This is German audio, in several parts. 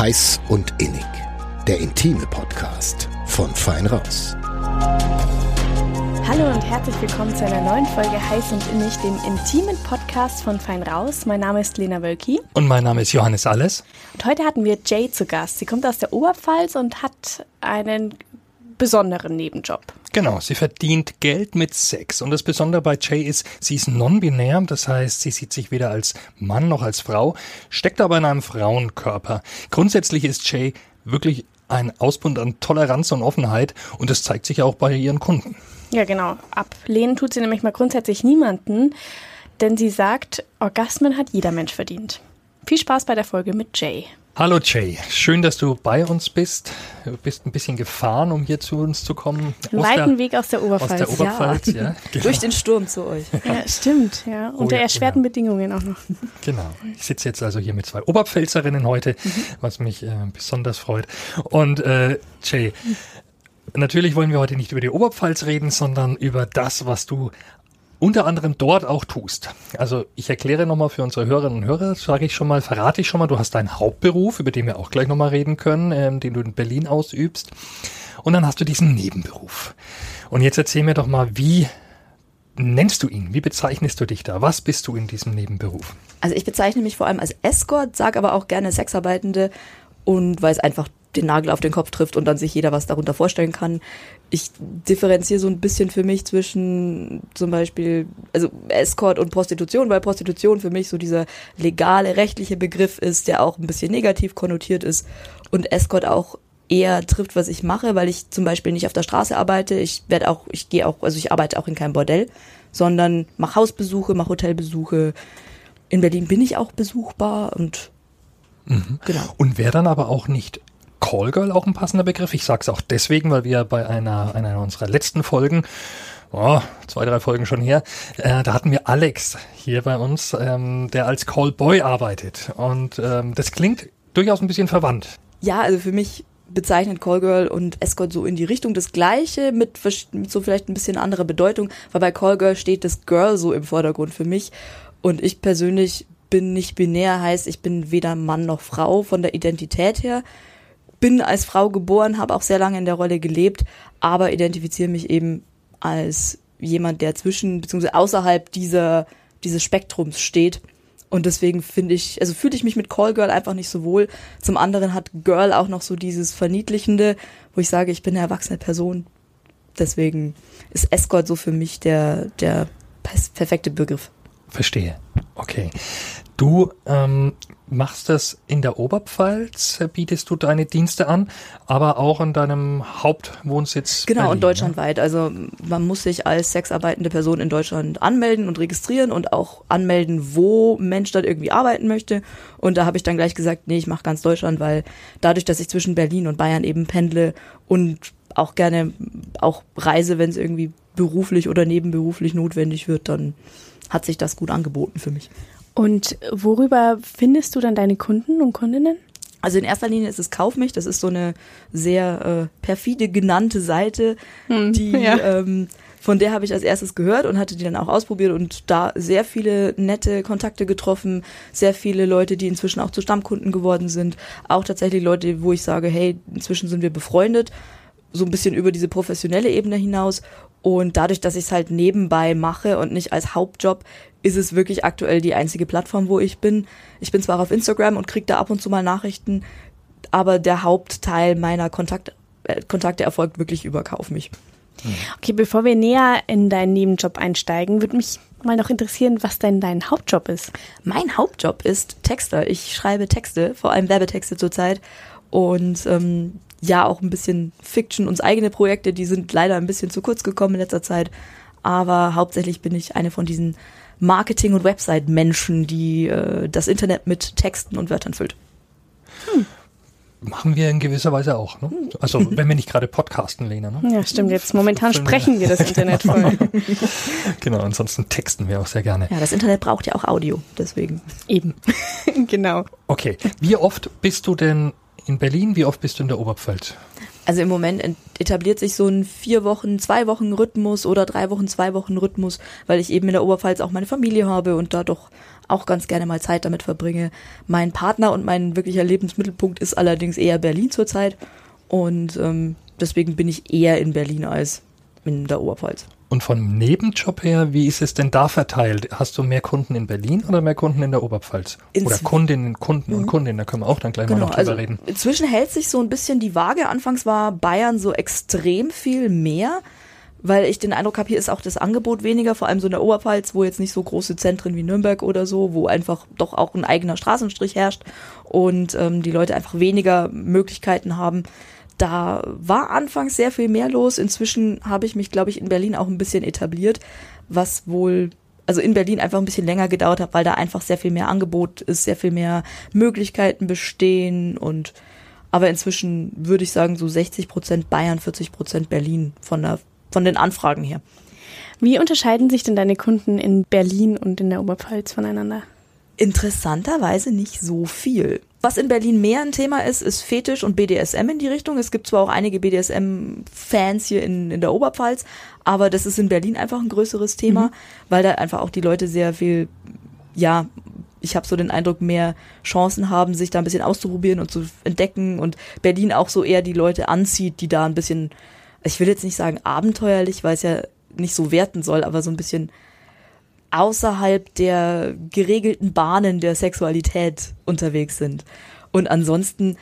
Heiß und Innig. Der intime Podcast von Fein Raus. Hallo und herzlich willkommen zu einer neuen Folge Heiß und Innig, dem intimen Podcast von Fein Raus. Mein Name ist Lena Wölki. Und mein Name ist Johannes Alles. Und heute hatten wir Jay zu Gast. Sie kommt aus der Oberpfalz und hat einen besonderen Nebenjob. Genau, sie verdient Geld mit Sex. Und das Besondere bei Jay ist, sie ist non-binär, das heißt, sie sieht sich weder als Mann noch als Frau, steckt aber in einem Frauenkörper. Grundsätzlich ist Jay wirklich ein Ausbund an Toleranz und Offenheit und das zeigt sich auch bei ihren Kunden. Ja, genau. Ablehnen tut sie nämlich mal grundsätzlich niemanden, denn sie sagt, Orgasmen hat jeder Mensch verdient. Viel Spaß bei der Folge mit Jay. Hallo Jay, schön, dass du bei uns bist. Du bist ein bisschen gefahren, um hier zu uns zu kommen. Einen weiten Weg aus der Oberpfalz. Aus der Oberpfalz, ja. ja genau. Durch den Sturm zu euch. Ja, stimmt, ja. Unter oh, ja, erschwerten genau. Bedingungen auch noch. Genau. Ich sitze jetzt also hier mit zwei Oberpfälzerinnen heute, mhm. was mich äh, besonders freut. Und äh, Jay, Natürlich wollen wir heute nicht über die Oberpfalz reden, sondern über das, was du unter anderem dort auch tust. Also ich erkläre nochmal für unsere Hörerinnen und Hörer, sage ich schon mal, verrate ich schon mal, du hast deinen Hauptberuf, über den wir auch gleich nochmal reden können, ähm, den du in Berlin ausübst. Und dann hast du diesen Nebenberuf. Und jetzt erzähl mir doch mal, wie nennst du ihn? Wie bezeichnest du dich da? Was bist du in diesem Nebenberuf? Also ich bezeichne mich vor allem als Escort, sage aber auch gerne Sexarbeitende und weil es einfach den Nagel auf den Kopf trifft und dann sich jeder was darunter vorstellen kann. Ich differenziere so ein bisschen für mich zwischen zum Beispiel, also Escort und Prostitution, weil Prostitution für mich so dieser legale, rechtliche Begriff ist, der auch ein bisschen negativ konnotiert ist und Escort auch eher trifft, was ich mache, weil ich zum Beispiel nicht auf der Straße arbeite. Ich werde auch, ich gehe auch, also ich arbeite auch in keinem Bordell, sondern mache Hausbesuche, mache Hotelbesuche. In Berlin bin ich auch besuchbar und Mhm. Genau. Und wäre dann aber auch nicht Callgirl auch ein passender Begriff? Ich sage es auch deswegen, weil wir bei einer, einer unserer letzten Folgen oh, zwei, drei Folgen schon her, äh, da hatten wir Alex hier bei uns, ähm, der als Callboy arbeitet. Und ähm, das klingt durchaus ein bisschen verwandt. Ja, also für mich bezeichnet Callgirl und Escort so in die Richtung das Gleiche, mit, mit so vielleicht ein bisschen anderer Bedeutung, weil bei Callgirl steht das Girl so im Vordergrund für mich. Und ich persönlich bin nicht binär, heißt, ich bin weder Mann noch Frau von der Identität her. Bin als Frau geboren, habe auch sehr lange in der Rolle gelebt, aber identifiziere mich eben als jemand, der zwischen bzw. außerhalb dieser dieses Spektrums steht. Und deswegen finde ich, also fühle ich mich mit Callgirl einfach nicht so wohl. Zum anderen hat Girl auch noch so dieses Verniedlichende, wo ich sage, ich bin eine erwachsene Person. Deswegen ist Escort so für mich der, der perfekte Begriff. Verstehe. Okay. Du ähm, machst das in der Oberpfalz, bietest du deine Dienste an, aber auch in deinem Hauptwohnsitz. Genau, Berlin, und deutschlandweit. Ne? Also man muss sich als sexarbeitende Person in Deutschland anmelden und registrieren und auch anmelden, wo Mensch dort irgendwie arbeiten möchte. Und da habe ich dann gleich gesagt, nee, ich mache ganz Deutschland, weil dadurch, dass ich zwischen Berlin und Bayern eben pendle und auch gerne auch reise, wenn es irgendwie beruflich oder nebenberuflich notwendig wird, dann hat sich das gut angeboten für mich. Und worüber findest du dann deine Kunden und Kundinnen? Also in erster Linie ist es Kauf mich, das ist so eine sehr äh, perfide genannte Seite, hm, die ja. ähm, von der habe ich als erstes gehört und hatte die dann auch ausprobiert und da sehr viele nette Kontakte getroffen, sehr viele Leute, die inzwischen auch zu Stammkunden geworden sind, auch tatsächlich Leute, wo ich sage, hey, inzwischen sind wir befreundet, so ein bisschen über diese professionelle Ebene hinaus und dadurch, dass ich es halt nebenbei mache und nicht als Hauptjob, ist es wirklich aktuell die einzige Plattform, wo ich bin. Ich bin zwar auf Instagram und kriege da ab und zu mal Nachrichten, aber der Hauptteil meiner Kontakt, äh, Kontakte erfolgt wirklich über Kauf mich. Okay, bevor wir näher in deinen Nebenjob einsteigen, würde mich mal noch interessieren, was denn dein Hauptjob ist. Mein Hauptjob ist Texter. Ich schreibe Texte, vor allem Werbetexte zurzeit. Und ähm, ja, auch ein bisschen Fiction, uns eigene Projekte, die sind leider ein bisschen zu kurz gekommen in letzter Zeit. Aber hauptsächlich bin ich eine von diesen Marketing- und Website-Menschen, die äh, das Internet mit Texten und Wörtern füllt. Hm. Machen wir in gewisser Weise auch. Ne? Also wenn wir nicht gerade podcasten, Lena. Ne? Ja, stimmt. Jetzt momentan sprechen wir das Internet voll. genau, ansonsten texten wir auch sehr gerne. Ja, das Internet braucht ja auch Audio, deswegen. Eben. genau. Okay. Wie oft bist du denn in Berlin? Wie oft bist du in der Oberpfalz? Also im Moment etabliert sich so ein vier Wochen, zwei Wochen Rhythmus oder drei Wochen, zwei Wochen Rhythmus, weil ich eben in der Oberpfalz auch meine Familie habe und da doch auch ganz gerne mal Zeit damit verbringe. Mein Partner und mein wirklicher Lebensmittelpunkt ist allerdings eher Berlin zurzeit und ähm, deswegen bin ich eher in Berlin als in der Oberpfalz. Und vom Nebenjob her, wie ist es denn da verteilt? Hast du mehr Kunden in Berlin oder mehr Kunden in der Oberpfalz? Inzw oder Kundinnen, Kunden und Mhm. Kundinnen, da können wir auch dann gleich Genau, mal noch drüber also reden. inzwischen hält sich so ein bisschen die Waage. Anfangs war Bayern so extrem viel mehr, weil ich den Eindruck habe, hier ist auch das Angebot weniger, vor allem so in der Oberpfalz, wo jetzt nicht so große Zentren wie Nürnberg oder so, wo einfach doch auch ein eigener Straßenstrich herrscht und ähm, die Leute einfach weniger Möglichkeiten haben. Da war anfangs sehr viel mehr los. Inzwischen habe ich mich, glaube ich, in Berlin auch ein bisschen etabliert, was wohl also in Berlin einfach ein bisschen länger gedauert hat, weil da einfach sehr viel mehr Angebot ist, sehr viel mehr Möglichkeiten bestehen und aber inzwischen würde ich sagen so 60 Prozent Bayern, 40 Prozent Berlin von der von den Anfragen her. Wie unterscheiden sich denn deine Kunden in Berlin und in der Oberpfalz voneinander? Interessanterweise nicht so viel. Was in Berlin mehr ein Thema ist, ist Fetisch und BDSM in die Richtung. Es gibt zwar auch einige BDSM-Fans hier in, in der Oberpfalz, aber das ist in Berlin einfach ein größeres Thema, weil da einfach auch die Leute sehr viel, ja, ich habe so den Eindruck, mehr Chancen haben, sich da ein bisschen auszuprobieren und zu entdecken und Berlin auch so eher die Leute anzieht, die da ein bisschen, ich will jetzt nicht sagen abenteuerlich, weil es ja nicht so werten soll, aber so ein bisschen außerhalb der geregelten Bahnen der Sexualität unterwegs sind. Und ansonsten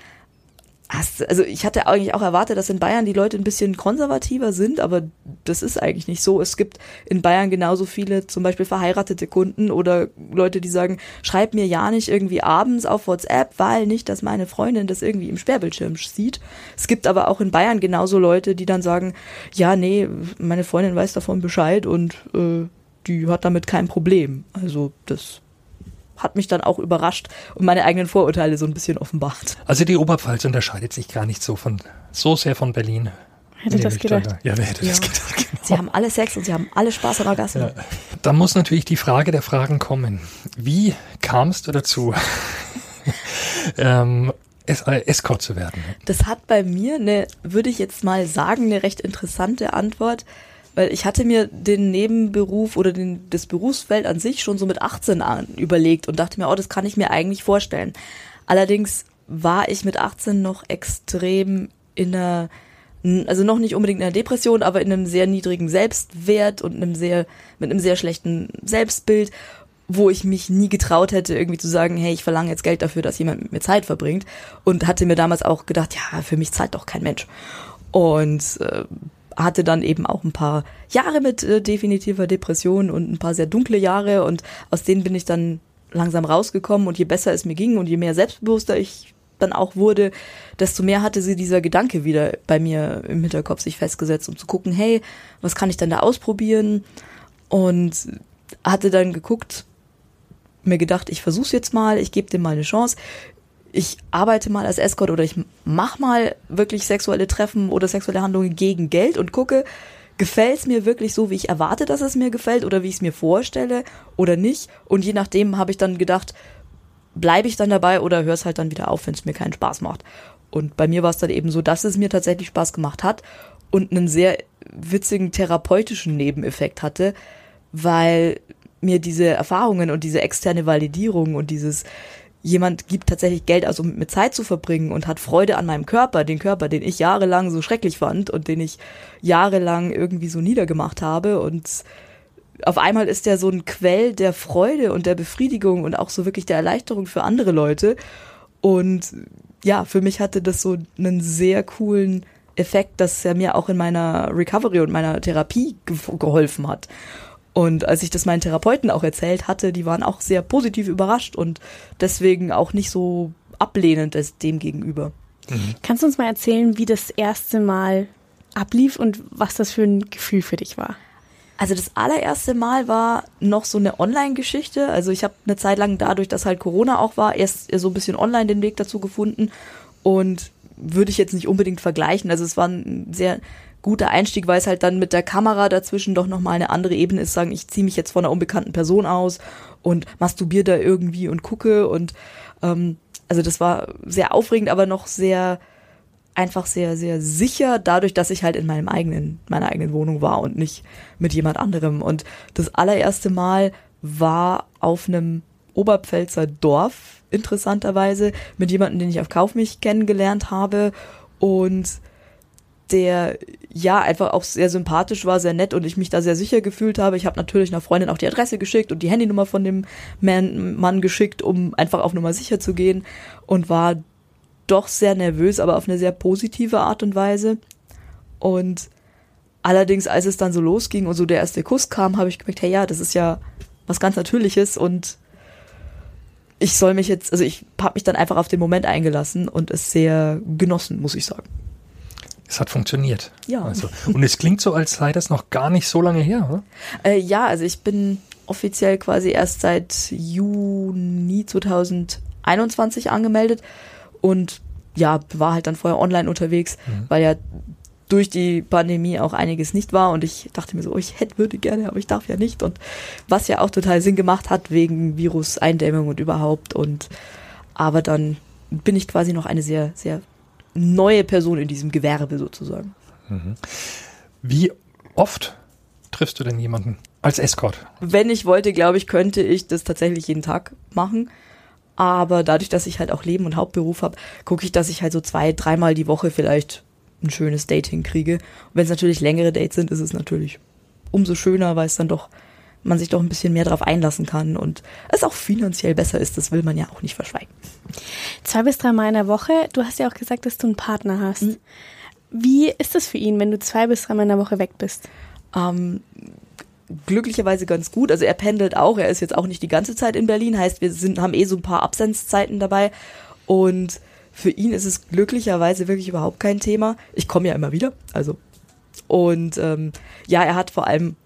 hast, also ich hatte eigentlich auch erwartet, dass in Bayern die Leute ein bisschen konservativer sind, aber das ist eigentlich nicht so. Es gibt in Bayern genauso viele zum Beispiel verheiratete Kunden oder Leute, die sagen, schreib mir ja nicht irgendwie abends auf WhatsApp, weil nicht, dass meine Freundin das irgendwie im Sperrbildschirm sieht. Es gibt aber auch in Bayern genauso Leute, die dann sagen, ja, nee, meine Freundin weiß davon Bescheid und äh, die hat damit kein Problem. Also das hat mich dann auch überrascht und meine eigenen Vorurteile so ein bisschen offenbart. Also die Oberpfalz unterscheidet sich gar nicht so von so sehr von Berlin. Hätte das gedacht. da. Ja, wer hätte das Ja. gedacht? Genau. Sie haben alle Sex und sie haben alle Spaß an Orgasmen. Ja. Da muss natürlich die Frage der Fragen kommen. Wie kamst du dazu, ähm, es, äh, Escort zu werden? Das hat bei mir eine, würde ich jetzt mal sagen, eine recht interessante Antwort, weil ich hatte mir den Nebenberuf oder den, das Berufsfeld an sich schon so mit 18 an überlegt und dachte mir, oh, das kann ich mir eigentlich vorstellen. Allerdings war ich mit 18 noch extrem in einer, also noch nicht unbedingt in einer Depression, aber in einem sehr niedrigen Selbstwert und einem sehr, mit einem sehr schlechten Selbstbild wo ich mich nie getraut hätte, irgendwie zu sagen, hey, ich verlange jetzt Geld dafür, dass jemand mit mir Zeit verbringt. Und hatte mir damals auch gedacht, ja, für mich zahlt doch kein Mensch. Und äh, hatte dann eben auch ein paar Jahre mit äh, definitiver Depression und ein paar sehr dunkle Jahre. Und aus denen bin ich dann langsam rausgekommen. Und je besser es mir ging und je mehr selbstbewusster ich dann auch wurde, desto mehr hatte sie dieser Gedanke wieder bei mir im Hinterkopf sich festgesetzt, um zu gucken, hey, was kann ich denn da ausprobieren? Und hatte dann geguckt, mir gedacht, ich versuch's jetzt mal, ich gebe dem mal eine Chance. Ich arbeite mal als Escort oder ich mach mal wirklich sexuelle Treffen oder sexuelle Handlungen gegen Geld und gucke, gefällt's mir wirklich so, wie ich erwarte, dass es mir gefällt oder wie ich es mir vorstelle oder nicht. Und je nachdem habe ich dann gedacht, bleibe ich dann dabei oder höre es halt dann wieder auf, wenn es mir keinen Spaß macht. Und bei mir war es dann eben so, dass es mir tatsächlich Spaß gemacht hat und einen sehr witzigen therapeutischen Nebeneffekt hatte, weil mir diese Erfahrungen und diese externe Validierung und dieses jemand gibt tatsächlich Geld aus, um mit mir Zeit zu verbringen und hat Freude an meinem Körper, den Körper, den ich jahrelang so schrecklich fand und den ich jahrelang irgendwie so niedergemacht habe und auf einmal ist der so ein Quell der Freude und der Befriedigung und auch so wirklich der Erleichterung für andere Leute und ja, für mich hatte das so einen sehr coolen Effekt, dass er mir auch in meiner Recovery und meiner Therapie ge geholfen hat. Und als ich das meinen Therapeuten auch erzählt hatte, die waren auch sehr positiv überrascht und deswegen auch nicht so ablehnend dem gegenüber. Kannst du uns mal erzählen, wie das erste Mal ablief und was das für ein Gefühl für dich war? Also das allererste Mal war noch so eine Online-Geschichte. Also ich habe eine Zeit lang dadurch, dass halt Corona auch war, erst so ein bisschen online den Weg dazu gefunden und würde ich jetzt nicht unbedingt vergleichen. Also es war ein sehr guter Einstieg, weil es halt dann mit der Kamera dazwischen doch nochmal eine andere Ebene ist, sagen, ich ziehe mich jetzt von einer unbekannten Person aus und masturbiere da irgendwie und gucke und ähm, also das war sehr aufregend, aber noch sehr einfach sehr, sehr sicher, dadurch, dass ich halt in meinem eigenen, meiner eigenen Wohnung war und nicht mit jemand anderem. Und das allererste Mal war auf einem Oberpfälzer Dorf, interessanterweise, mit jemandem, den ich auf Kaufmich kennengelernt habe und der ja einfach auch sehr sympathisch war, sehr nett und ich mich da sehr sicher gefühlt habe. Ich habe natürlich einer Freundin auch die Adresse geschickt und die Handynummer von dem Man Mann geschickt, um einfach auf Nummer sicher zu gehen und war doch sehr nervös, aber auf eine sehr positive Art und Weise. Und allerdings, als es dann so losging und so der erste Kuss kam, habe ich gemerkt, hey ja, das ist ja was ganz Natürliches und ich soll mich jetzt, also ich habe mich dann einfach auf den Moment eingelassen und es sehr genossen, muss ich sagen. Es hat funktioniert. Ja. Also, und es klingt so, als sei das noch gar nicht so lange her, oder? Äh, ja, also ich bin offiziell quasi erst seit Juni 2021 angemeldet und ja, war halt dann vorher online unterwegs, mhm. weil ja durch die Pandemie auch einiges nicht war und ich dachte mir so, oh, ich hätte, würde gerne, aber ich darf ja nicht und was ja auch total Sinn gemacht hat wegen Virus-Eindämmung und überhaupt und aber dann bin ich quasi noch eine sehr, sehr neue Person in diesem Gewerbe sozusagen. Mhm. Wie oft triffst du denn jemanden als Escort? Wenn ich wollte, glaube ich, könnte ich das tatsächlich jeden Tag machen. Aber dadurch, dass ich halt auch Leben und Hauptberuf habe, gucke ich, dass ich halt so zwei, dreimal die Woche vielleicht ein schönes Date hinkriege. Und wenn es natürlich längere Dates sind, ist es natürlich umso schöner, weil es dann doch man sich doch ein bisschen mehr darauf einlassen kann und es auch finanziell besser ist, das will man ja auch nicht verschweigen. Zwei bis drei Mal in der Woche. Du hast ja auch gesagt, dass du einen Partner hast. Mhm. Wie ist das für ihn, wenn du zwei bis drei Mal in der Woche weg bist? Ähm, glücklicherweise ganz gut. Also er pendelt auch. Er ist jetzt auch nicht die ganze Zeit in Berlin. Heißt, wir sind, haben eh so ein paar Absenzezeiten dabei. Und für ihn ist es glücklicherweise wirklich überhaupt kein Thema. Ich komme ja immer wieder. Also. Und ähm, ja, er hat vor allem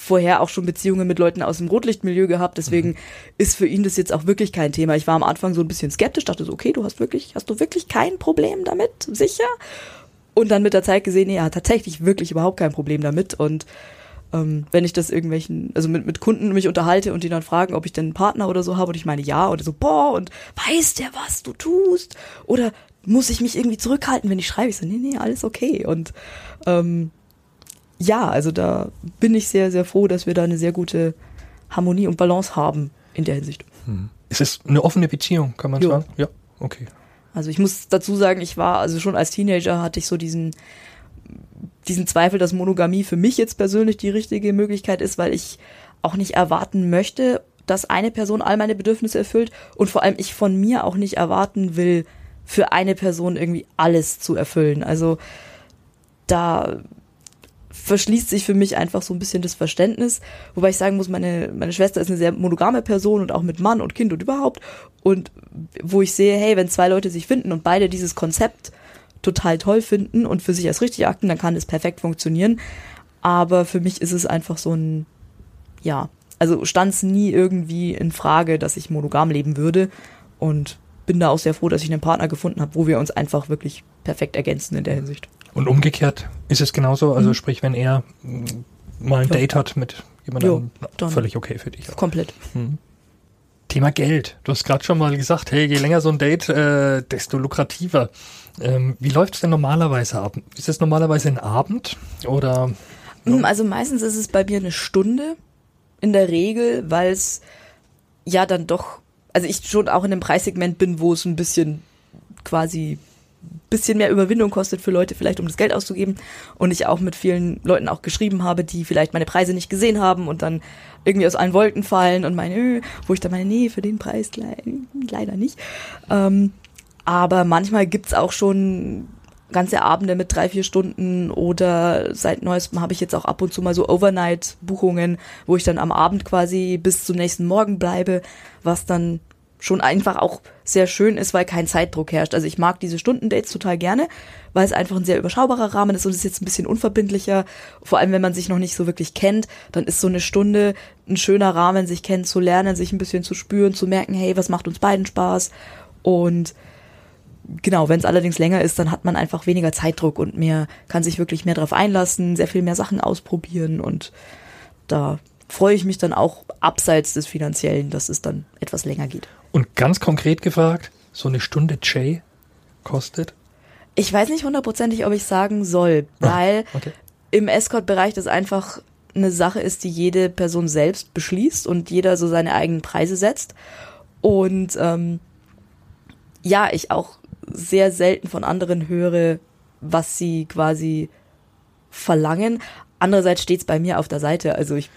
vorher auch schon Beziehungen mit Leuten aus dem Rotlichtmilieu gehabt, deswegen mhm. ist für ihn das jetzt auch wirklich kein Thema. Ich war am Anfang so ein bisschen skeptisch, dachte so, okay, du hast wirklich, hast du wirklich kein Problem damit, sicher? Und dann mit der Zeit gesehen, nee, er hat tatsächlich wirklich überhaupt kein Problem damit und ähm, wenn ich das irgendwelchen, also mit, mit Kunden mich unterhalte und die dann fragen, ob ich denn einen Partner oder so habe und ich meine ja oder so, boah, und weiß der, was du tust? Oder muss ich mich irgendwie zurückhalten, wenn ich schreibe? Ich so, nee, nee, alles okay. Und ähm, ja, also da bin ich sehr, sehr froh, dass wir da eine sehr gute Harmonie und Balance haben in der Hinsicht. Hm. Es ist eine offene Beziehung, kann man jo. sagen? Ja, okay. Also ich muss dazu sagen, ich war, also schon als Teenager hatte ich so diesen, diesen Zweifel, dass Monogamie für mich jetzt persönlich die richtige Möglichkeit ist, weil ich auch nicht erwarten möchte, dass eine Person all meine Bedürfnisse erfüllt und vor allem ich von mir auch nicht erwarten will, für eine Person irgendwie alles zu erfüllen. Also da verschließt sich für mich einfach so ein bisschen das Verständnis. Wobei ich sagen muss, meine, meine Schwester ist eine sehr monogame Person und auch mit Mann und Kind und überhaupt. Und wo ich sehe, hey, wenn zwei Leute sich finden und beide dieses Konzept total toll finden und für sich als richtig achten, dann kann das perfekt funktionieren. Aber für mich ist es einfach so ein, ja, also stand es nie irgendwie in Frage, dass ich monogam leben würde. Und bin da auch sehr froh, dass ich einen Partner gefunden habe, wo wir uns einfach wirklich perfekt ergänzen in der Hinsicht. Und umgekehrt ist es genauso, also mhm. sprich, wenn er mm, mal ein ja. Date hat mit jemandem, jo, völlig okay für dich. Auch. Komplett. Mhm. Thema Geld. Du hast gerade schon mal gesagt, hey, je länger so ein Date, äh, desto lukrativer. Ähm, wie läuft es denn normalerweise ab? Ist es normalerweise ein Abend oder? Mm, also meistens ist es bei mir eine Stunde in der Regel, weil es ja dann doch, also ich schon auch in einem Preissegment bin, wo es ein bisschen quasi bisschen mehr Überwindung kostet für Leute vielleicht, um das Geld auszugeben. Und ich auch mit vielen Leuten auch geschrieben habe, die vielleicht meine Preise nicht gesehen haben und dann irgendwie aus allen Wolken fallen und meine, äh, wo ich dann meine, nee, für den Preis leider nicht. Ähm, aber manchmal gibt's auch schon ganze Abende mit drei, vier Stunden oder seit neuestem habe ich jetzt auch ab und zu mal so Overnight-Buchungen, wo ich dann am Abend quasi bis zum nächsten Morgen bleibe, was dann schon einfach auch sehr schön ist, weil kein Zeitdruck herrscht. Also ich mag diese Stundendates total gerne, weil es einfach ein sehr überschaubarer Rahmen ist und es ist jetzt ein bisschen unverbindlicher. Vor allem, wenn man sich noch nicht so wirklich kennt, dann ist so eine Stunde ein schöner Rahmen, sich kennenzulernen, sich ein bisschen zu spüren, zu merken, hey, was macht uns beiden Spaß? Und genau, wenn es allerdings länger ist, dann hat man einfach weniger Zeitdruck und mehr, kann sich wirklich mehr darauf einlassen, sehr viel mehr Sachen ausprobieren und da freue ich mich dann auch abseits des Finanziellen, dass es dann etwas länger geht. Und ganz konkret gefragt, so eine Stunde Jay kostet? Ich weiß nicht hundertprozentig, ob ich sagen soll, weil Ah, okay. im Escort-Bereich das einfach eine Sache ist, die jede Person selbst beschließt und jeder so seine eigenen Preise setzt. Und ähm, ja, ich auch sehr selten von anderen höre, was sie quasi verlangen. Andererseits steht's bei mir auf der Seite. Also ich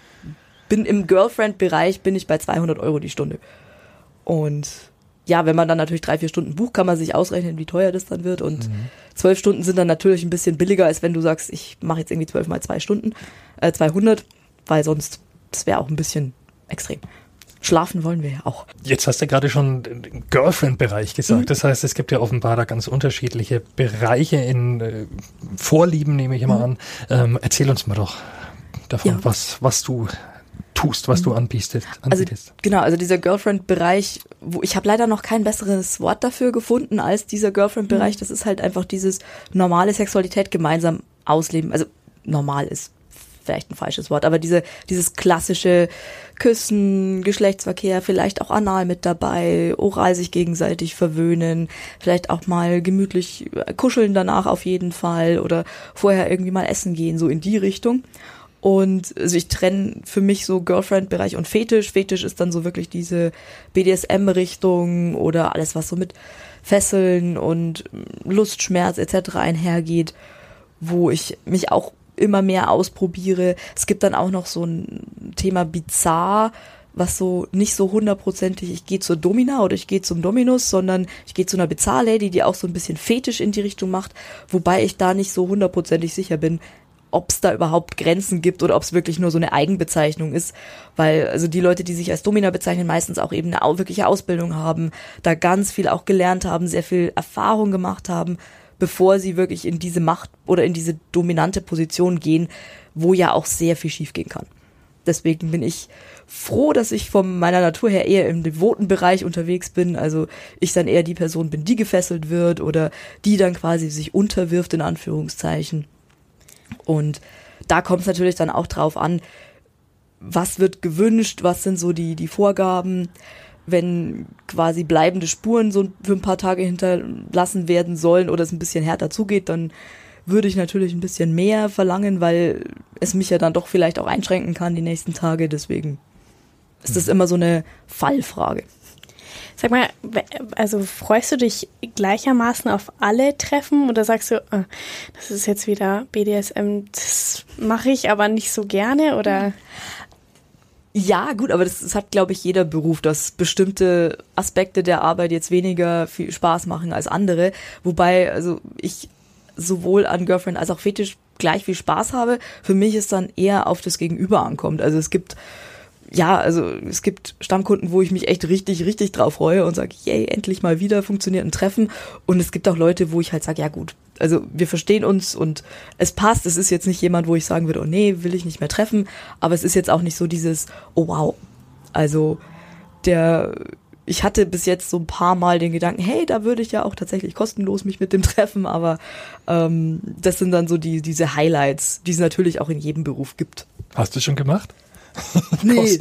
bin im Girlfriend-Bereich, bin ich bei 200 Euro die Stunde. Und ja, wenn man dann natürlich drei, vier Stunden bucht, kann man sich ausrechnen, wie teuer das dann wird. Und zwölf Stunden sind dann natürlich ein bisschen billiger, als wenn du sagst, ich mache jetzt irgendwie zwölf mal zwei Stunden, äh, 200, weil sonst, das wäre auch ein bisschen extrem. Schlafen wollen wir ja auch. Jetzt hast du gerade schon den Girlfriend-Bereich gesagt. Das heißt, es gibt ja offenbar da ganz unterschiedliche Bereiche in äh, Vorlieben, nehme ich immer an. Ähm, erzähl uns mal doch davon, Ja. was, was du tust, was du anbietest. Also anbietest. genau, also dieser Girlfriend-Bereich, wo ich habe leider noch kein besseres Wort dafür gefunden als dieser Girlfriend-Bereich. Das ist halt einfach dieses normale Sexualität gemeinsam ausleben. Also normal ist vielleicht ein falsches Wort, aber diese dieses klassische Küssen, Geschlechtsverkehr, vielleicht auch anal mit dabei, oral sich gegenseitig verwöhnen, vielleicht auch mal gemütlich kuscheln danach auf jeden Fall oder vorher irgendwie mal essen gehen, so in die Richtung. Und also ich trenne für mich so Girlfriend-Bereich und Fetisch. Fetisch ist dann so wirklich diese BDSM-Richtung oder alles, was so mit Fesseln und Lustschmerz etc. einhergeht, wo ich mich auch immer mehr ausprobiere. Es gibt dann auch noch so ein Thema Bizarr, was so nicht so hundertprozentig, ich gehe zur Domina oder ich gehe zum Dominus, sondern ich gehe zu einer Bizarre-Lady, die auch so ein bisschen Fetisch in die Richtung macht, wobei ich da nicht so hundertprozentig sicher bin, ob es da überhaupt Grenzen gibt oder ob es wirklich nur so eine Eigenbezeichnung ist, weil also die Leute, die sich als Domina bezeichnen, meistens auch eben eine wirkliche Ausbildung haben, da ganz viel auch gelernt haben, sehr viel Erfahrung gemacht haben, bevor sie wirklich in diese Macht oder in diese dominante Position gehen, wo ja auch sehr viel schiefgehen kann. Deswegen bin ich froh, dass ich von meiner Natur her eher im devoten Bereich unterwegs bin. Also ich dann eher die Person bin, die gefesselt wird oder die dann quasi sich unterwirft in Anführungszeichen. Und da kommt es natürlich dann auch drauf an, was wird gewünscht, was sind so die, die Vorgaben, wenn quasi bleibende Spuren so für ein paar Tage hinterlassen werden sollen oder es ein bisschen härter zugeht, dann würde ich natürlich ein bisschen mehr verlangen, weil es mich ja dann doch vielleicht auch einschränken kann die nächsten Tage. Deswegen ist das immer so eine Fallfrage. Sag mal, also freust du dich gleichermaßen auf alle Treffen oder sagst du, äh, das ist jetzt wieder BDSM, das mache ich aber nicht so gerne oder Ja, gut, aber das, das hat, glaube ich, jeder Beruf, dass bestimmte Aspekte der Arbeit jetzt weniger viel Spaß machen als andere. Wobei, also ich sowohl an Girlfriend als auch Fetisch gleich viel Spaß habe. Für mich ist dann eher auf das Gegenüber ankommt. Also es gibt, ja, also es gibt Stammkunden, wo ich mich echt richtig, richtig drauf freue und sage, yay, endlich mal wieder funktioniert ein Treffen. Und es gibt auch Leute, wo ich halt sage, ja gut, also wir verstehen uns und es passt. Es ist jetzt nicht jemand, wo ich sagen würde, oh nee, will ich nicht mehr treffen. Aber es ist jetzt auch nicht so dieses, oh wow. Also der, ich hatte bis jetzt so ein paar Mal den Gedanken, hey, da würde ich ja auch tatsächlich kostenlos mich mit dem treffen, aber ähm, das sind dann so die, diese Highlights, die es natürlich auch in jedem Beruf gibt. Hast du schon gemacht? Nee,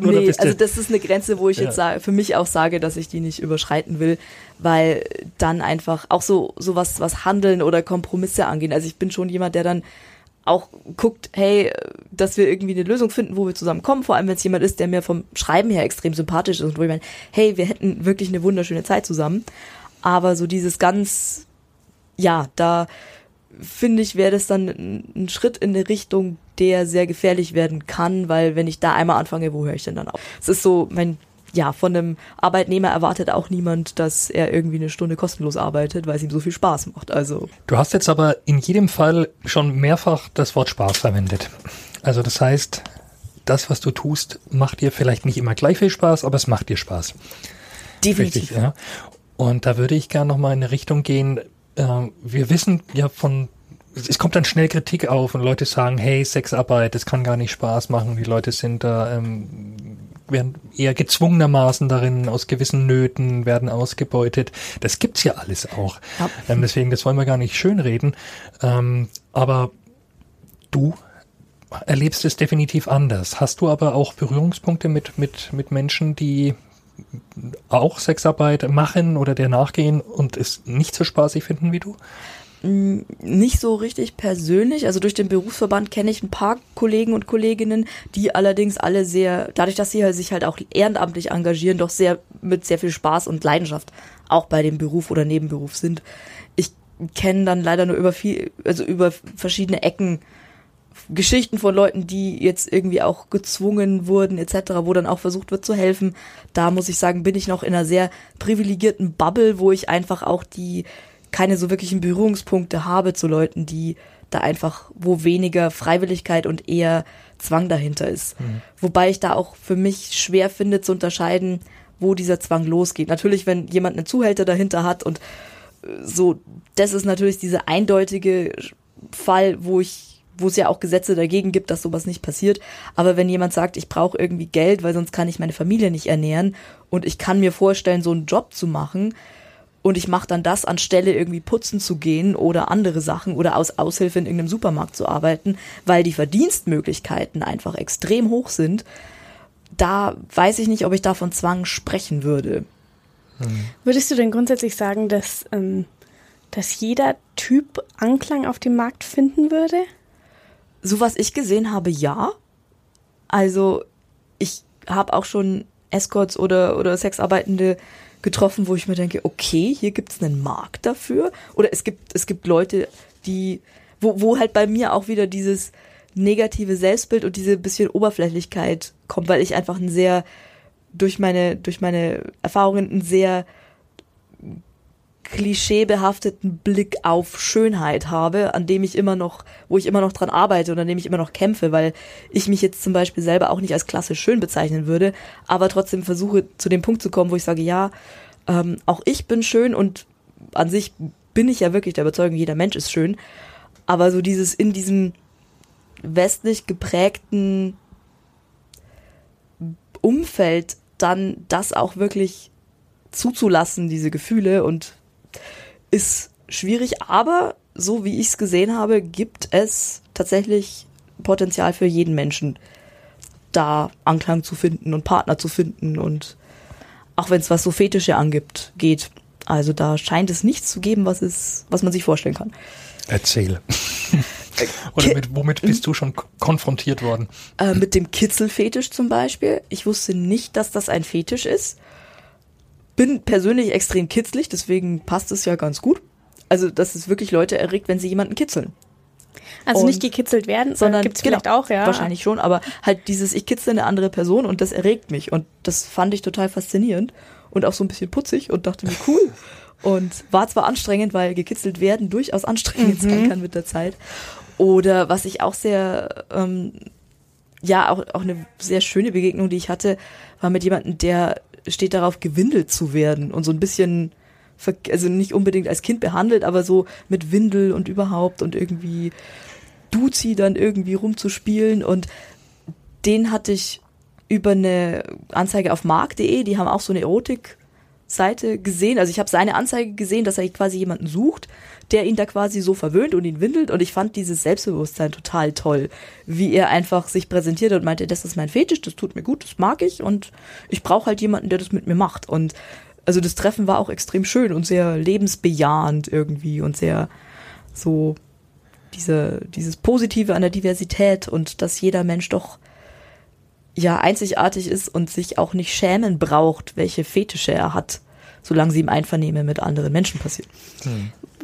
nee also das ist eine Grenze, wo ich Ja. jetzt sage, für mich auch sage, dass ich die nicht überschreiten will, weil dann einfach auch so sowas was Handeln oder Kompromisse angehen. Also ich bin schon jemand, der dann auch guckt, hey, dass wir irgendwie eine Lösung finden, wo wir zusammenkommen, vor allem wenn es jemand ist, der mir vom Schreiben her extrem sympathisch ist und wo ich meine, hey, wir hätten wirklich eine wunderschöne Zeit zusammen. Aber so dieses ganz, ja, da finde ich, wäre das dann ein, Schritt in eine Richtung, der sehr gefährlich werden kann, weil wenn ich da einmal anfange, wo höre ich denn dann auf? Es ist so, mein, ja, von einem Arbeitnehmer erwartet auch niemand, dass er irgendwie eine Stunde kostenlos arbeitet, weil es ihm so viel Spaß macht. Also Du hast jetzt aber in jedem Fall schon mehrfach das Wort Spaß verwendet. Also das heißt, das, was du tust, macht dir vielleicht nicht immer gleich viel Spaß, aber es macht dir Spaß. definitiv. Richtig, ja. Und da würde ich gerne nochmal in eine Richtung gehen. Ähm, wir wissen ja von, es kommt dann schnell Kritik auf und Leute sagen, hey, Sexarbeit, das kann gar nicht Spaß machen. Die Leute sind da, ähm, werden eher gezwungenermaßen darin, aus gewissen Nöten, werden ausgebeutet. Das gibt's ja alles auch. Ja. Ähm, deswegen, das wollen wir gar nicht schönreden. Ähm, aber du erlebst es definitiv anders. Hast du aber auch Berührungspunkte mit, mit, mit Menschen, die auch Sexarbeit machen oder der nachgehen und es nicht so spaßig finden wie du? Mm, Nicht so richtig persönlich. Also durch den Berufsverband kenne ich ein paar Kollegen und Kolleginnen, die allerdings alle sehr, dadurch, dass sie halt sich halt auch ehrenamtlich engagieren, doch sehr mit sehr viel Spaß und Leidenschaft auch bei dem Beruf oder Nebenberuf sind. Ich kenne dann leider nur über viel, also über verschiedene Ecken Geschichten von Leuten, die jetzt irgendwie auch gezwungen wurden etc., wo dann auch versucht wird zu helfen. Da muss ich sagen, bin ich noch in einer sehr privilegierten Bubble, wo ich einfach auch die keine so wirklichen Berührungspunkte habe zu Leuten, die da einfach, wo weniger Freiwilligkeit und eher Zwang dahinter ist. Wobei ich da auch für mich schwer finde zu unterscheiden, wo dieser Zwang losgeht. Natürlich, wenn jemand einen Zuhälter dahinter hat und äh, so, das ist natürlich dieser eindeutige Fall, wo ich wo es ja auch Gesetze dagegen gibt, dass sowas nicht passiert. Aber wenn jemand sagt, ich brauche irgendwie Geld, weil sonst kann ich meine Familie nicht ernähren und ich kann mir vorstellen, so einen Job zu machen und ich mache dann das, anstelle irgendwie putzen zu gehen oder andere Sachen oder aus Aushilfe in irgendeinem Supermarkt zu arbeiten, weil die Verdienstmöglichkeiten einfach extrem hoch sind, da weiß ich nicht, ob ich da von Zwang sprechen würde. Würdest du denn grundsätzlich sagen, dass, ähm, dass jeder Typ Anklang auf dem Markt finden würde? So was ich gesehen habe, ja. Also ich habe auch schon Escorts oder, oder Sexarbeitende getroffen, wo ich mir denke, okay, hier gibt's einen Markt dafür. Oder es gibt, es gibt Leute, die, wo, wo halt bei mir auch wieder dieses negative Selbstbild und diese bisschen Oberflächlichkeit kommt, weil ich einfach ein sehr, durch meine, durch meine Erfahrungen ein sehr klischeebehafteten Blick auf Schönheit habe, an dem ich immer noch, wo ich immer noch dran arbeite und an dem ich immer noch kämpfe, weil ich mich jetzt zum Beispiel selber auch nicht als klassisch schön bezeichnen würde, aber trotzdem versuche zu dem Punkt zu kommen, wo ich sage, ja, ähm, auch ich bin schön und an sich bin ich ja wirklich der Überzeugung, jeder Mensch ist schön, aber so dieses in diesem westlich geprägten Umfeld dann das auch wirklich zuzulassen, diese Gefühle und ist schwierig, aber so wie ich es gesehen habe, gibt es tatsächlich Potenzial für jeden Menschen, da Anklang zu finden und Partner zu finden und auch wenn es was so Fetische angibt, geht. Also da scheint es nichts zu geben, was es, was man sich vorstellen kann. Erzähle. Oder mit, womit bist du schon konfrontiert worden? Äh, mit dem Kitzelfetisch zum Beispiel. Ich wusste nicht, dass das ein Fetisch ist. Bin persönlich extrem kitzlig, deswegen passt es ja ganz gut. Also, dass es wirklich Leute erregt, wenn sie jemanden kitzeln. Also Und- nicht gekitzelt werden, Sondern gibt es vielleicht genau, auch, ja. Wahrscheinlich schon, aber halt dieses, ich kitzle eine andere Person und das erregt mich. Und das fand ich total faszinierend und auch so ein bisschen putzig und dachte mir, cool. Und war zwar anstrengend, weil gekitzelt werden durchaus anstrengend sein kann mit der Zeit. Oder was ich auch sehr, ähm, ja, auch, auch eine sehr schöne Begegnung, die ich hatte, war mit jemandem, der steht darauf, gewindelt zu werden und so ein bisschen, also nicht unbedingt als Kind behandelt, aber so mit Windel und überhaupt und irgendwie Duzi dann irgendwie rumzuspielen. Und den hatte ich über eine Anzeige auf mark.de, die haben auch so eine Erotik-Seite gesehen. Also ich habe seine Anzeige gesehen, dass er quasi jemanden sucht, der ihn da quasi so verwöhnt und ihn windelt. Und ich fand dieses Selbstbewusstsein total toll, wie er einfach sich präsentiert und meinte, das ist mein Fetisch, das tut mir gut, das mag ich und ich brauche halt jemanden, der das mit mir macht. Und also das Treffen war auch extrem schön und sehr lebensbejahend irgendwie und sehr so diese, dieses Positive an der Diversität und dass jeder Mensch doch ja einzigartig ist und sich auch nicht schämen braucht, welche Fetische er hat, solange sie im Einvernehmen mit anderen Menschen passieren.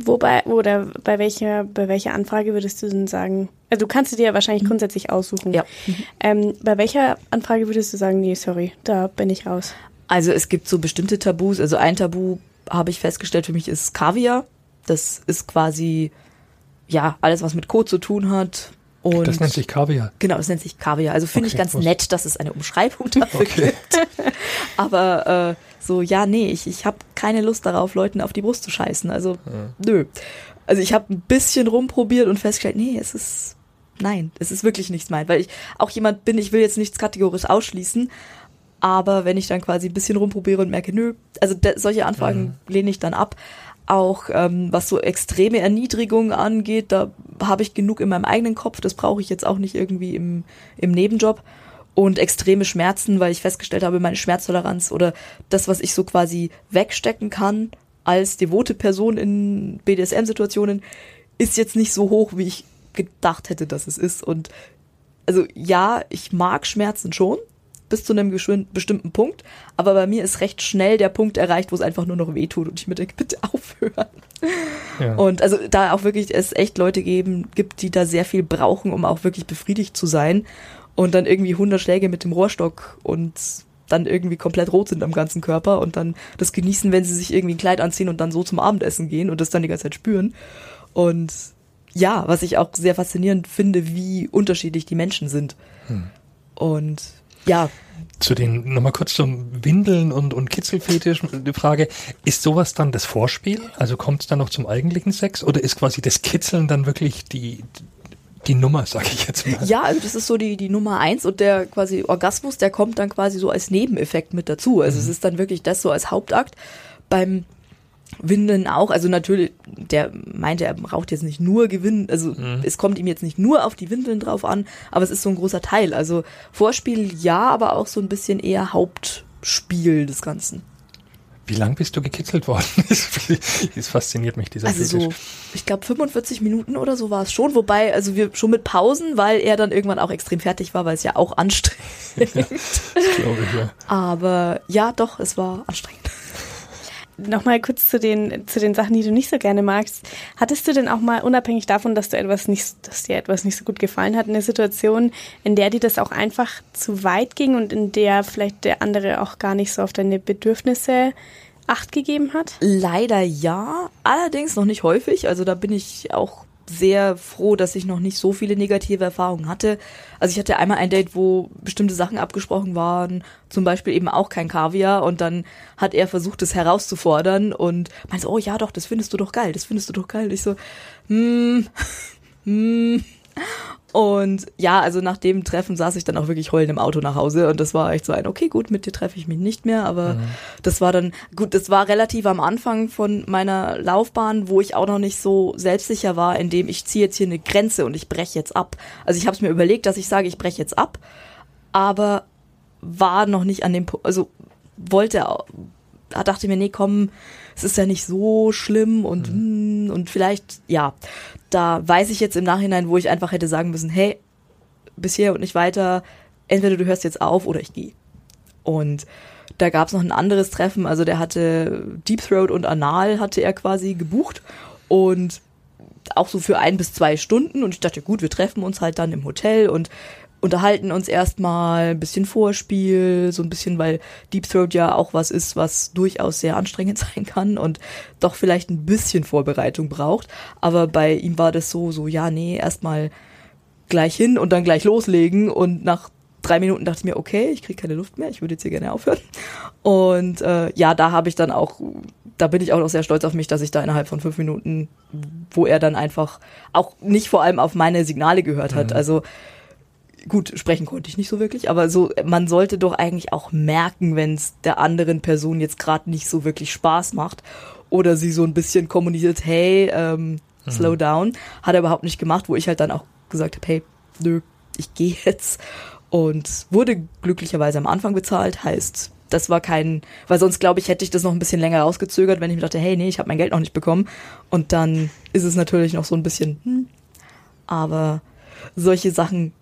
Wobei, oder bei welcher, bei welcher Anfrage würdest du denn sagen, also du kannst dir ja wahrscheinlich grundsätzlich aussuchen. Ja. Ähm, bei welcher Anfrage würdest du sagen, nee, sorry, da bin ich raus? Also es gibt so bestimmte Tabus. Also ein Tabu habe ich festgestellt für mich ist Kaviar. Das ist quasi ja alles, was mit Kot zu tun hat. Und Das nennt sich Kaviar. Genau, das nennt sich Kaviar. Also finde ich Okay, ganz wusste- nett, dass es eine Umschreibung dafür Okay. gibt. Aber äh, so, ja, nee, ich, ich habe keine Lust darauf, Leuten auf die Brust zu scheißen. Also, nö. Also ich habe ein bisschen rumprobiert und festgestellt, nee, es ist, nein, es ist wirklich nichts mein. Weil ich auch jemand bin, ich will jetzt nichts kategorisch ausschließen, aber wenn ich dann quasi ein bisschen rumprobiere und merke, nö, also solche Anfragen lehne ich dann ab. Auch ähm, was so extreme Erniedrigungen angeht, da habe ich genug in meinem eigenen Kopf. Das brauche ich jetzt auch nicht irgendwie im, im Nebenjob. und extreme Schmerzen, weil ich festgestellt habe, meine Schmerztoleranz oder das, was ich so quasi wegstecken kann als devote Person in BDSM-Situationen, ist jetzt nicht so hoch, wie ich gedacht hätte, dass es ist. Und also ja, ich mag Schmerzen schon bis zu einem bestimmten Punkt, aber bei mir ist recht schnell der Punkt erreicht, wo es einfach nur noch wehtut und ich mir denke, bitte aufhören. Ja. Und also da auch wirklich es echt Leute geben, gibt, die da sehr viel brauchen, um auch wirklich befriedigt zu sein und dann irgendwie 100 Schläge mit dem Rohrstock und dann irgendwie komplett rot sind am ganzen Körper und dann das genießen, wenn sie sich irgendwie ein Kleid anziehen und dann so zum Abendessen gehen und das dann die ganze Zeit spüren. Und ja, was ich auch sehr faszinierend finde, wie unterschiedlich die Menschen sind. Hm. Und ja. Zu den, nochmal kurz zum Windeln und, und Kitzelfetisch, die Frage, ist sowas dann das Vorspiel? Also kommt es dann noch zum eigentlichen Sex oder ist quasi das Kitzeln dann wirklich die, die Nummer, sag ich jetzt mal. Ja, also das ist so die, die Nummer eins und der quasi Orgasmus, der kommt dann quasi so als Nebeneffekt mit dazu. Also mhm. es ist dann wirklich das so als Hauptakt. Beim Windeln auch, also natürlich, der meinte, er braucht jetzt nicht nur gewinnen, also mhm. es kommt ihm jetzt nicht nur auf die Windeln drauf an, aber es ist so ein großer Teil. Also Vorspiel ja, aber auch so ein bisschen eher Hauptspiel des Ganzen. Wie lang bist du gekitzelt worden? das fasziniert mich, dieser Also Fetisch. so, ich glaube 45 Minuten oder so war es schon, wobei, also wir schon mit Pausen, weil er dann irgendwann auch extrem fertig war, weil es ja auch anstrengend. Ja, glaube ich, ja. Aber ja, doch, es war anstrengend. Nochmal kurz zu den, zu den Sachen, die du nicht so gerne magst. Hattest du denn auch mal, unabhängig davon, dass du etwas nicht, dass dir etwas nicht so gut gefallen hat, eine Situation, in der dir das auch einfach zu weit ging und in der vielleicht der andere auch gar nicht so auf deine Bedürfnisse Acht gegeben hat? Leider ja, allerdings noch nicht häufig. Also da bin ich auch sehr froh, dass ich noch nicht so viele negative Erfahrungen hatte. Also ich hatte einmal ein Date, wo bestimmte Sachen abgesprochen waren, zum Beispiel eben auch kein Kaviar und dann hat er versucht, es herauszufordern und meinte, oh ja doch, das findest du doch geil, das findest du doch geil. ich so, hm, hm. Und ja, also nach dem Treffen saß ich dann auch wirklich heulend im Auto nach Hause und das war echt so ein, okay, gut, mit dir treffe ich mich nicht mehr, aber mhm. das war dann, gut, das war relativ am Anfang von meiner Laufbahn, wo ich auch noch nicht so selbstsicher war, indem ich ziehe jetzt hier eine Grenze und ich breche jetzt ab. Also ich habe es mir überlegt, dass ich sage, ich breche jetzt ab, aber war noch nicht an dem Punkt, also wollte, dachte mir, nee, komm, es ist ja nicht so schlimm und, mhm. und vielleicht, ja, da weiß ich jetzt im Nachhinein, wo ich einfach hätte sagen müssen, hey, bisher und nicht weiter, entweder du hörst jetzt auf oder ich gehe. Und da gab es noch ein anderes Treffen, also der hatte Deep Throat und Anal hatte er quasi gebucht und auch so für ein bis zwei Stunden und ich dachte, gut, wir treffen uns halt dann im Hotel und unterhalten uns erstmal, ein bisschen Vorspiel, so ein bisschen, weil Deep Throat ja auch was ist, was durchaus sehr anstrengend sein kann und doch vielleicht ein bisschen Vorbereitung braucht. Aber bei ihm war das so, so, ja, nee, erstmal gleich hin und dann gleich loslegen und nach drei Minuten dachte ich mir, okay, ich kriege keine Luft mehr, ich würde jetzt hier gerne aufhören. Und äh, ja, da habe ich dann auch, da bin ich auch noch sehr stolz auf mich, dass ich da innerhalb von fünf Minuten, wo er dann einfach auch nicht vor allem auf meine Signale gehört hat. Mhm. Also gut, sprechen konnte ich nicht so wirklich, aber so, man sollte doch eigentlich auch merken, wenn es der anderen Person jetzt gerade nicht so wirklich Spaß macht oder sie so ein bisschen kommuniziert, hey, ähm, mhm. slow down, hat er überhaupt nicht gemacht, wo ich halt dann auch gesagt habe, hey, nö, ich gehe jetzt. Und wurde glücklicherweise am Anfang bezahlt, heißt, das war kein, weil sonst glaube ich, hätte ich das noch ein bisschen länger rausgezögert, wenn ich mir dachte, hey, nee, ich habe mein Geld noch nicht bekommen. Und dann ist es natürlich noch so ein bisschen, hm, aber solche Sachen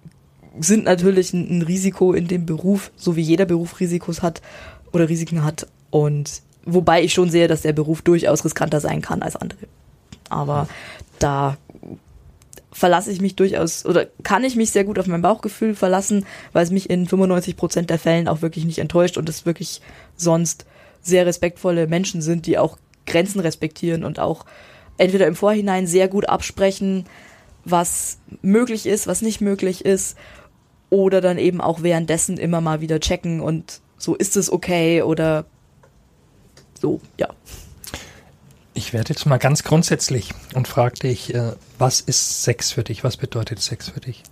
sind natürlich ein, ein Risiko in dem Beruf, so wie jeder Beruf Risikos hat oder Risiken hat. Und wobei ich schon sehe, dass der Beruf durchaus riskanter sein kann als andere. Aber da verlasse ich mich durchaus oder kann ich mich sehr gut auf mein Bauchgefühl verlassen, weil es mich in 95 Prozent der Fällen auch wirklich nicht enttäuscht und es wirklich sonst sehr respektvolle Menschen sind, die auch Grenzen respektieren und auch entweder im Vorhinein sehr gut absprechen, was möglich ist, was nicht möglich ist oder dann eben auch währenddessen immer mal wieder checken und so ist es okay oder so, ja. Ich werde jetzt mal ganz grundsätzlich und frage dich, äh, was ist Sex für dich? Was bedeutet Sex für dich?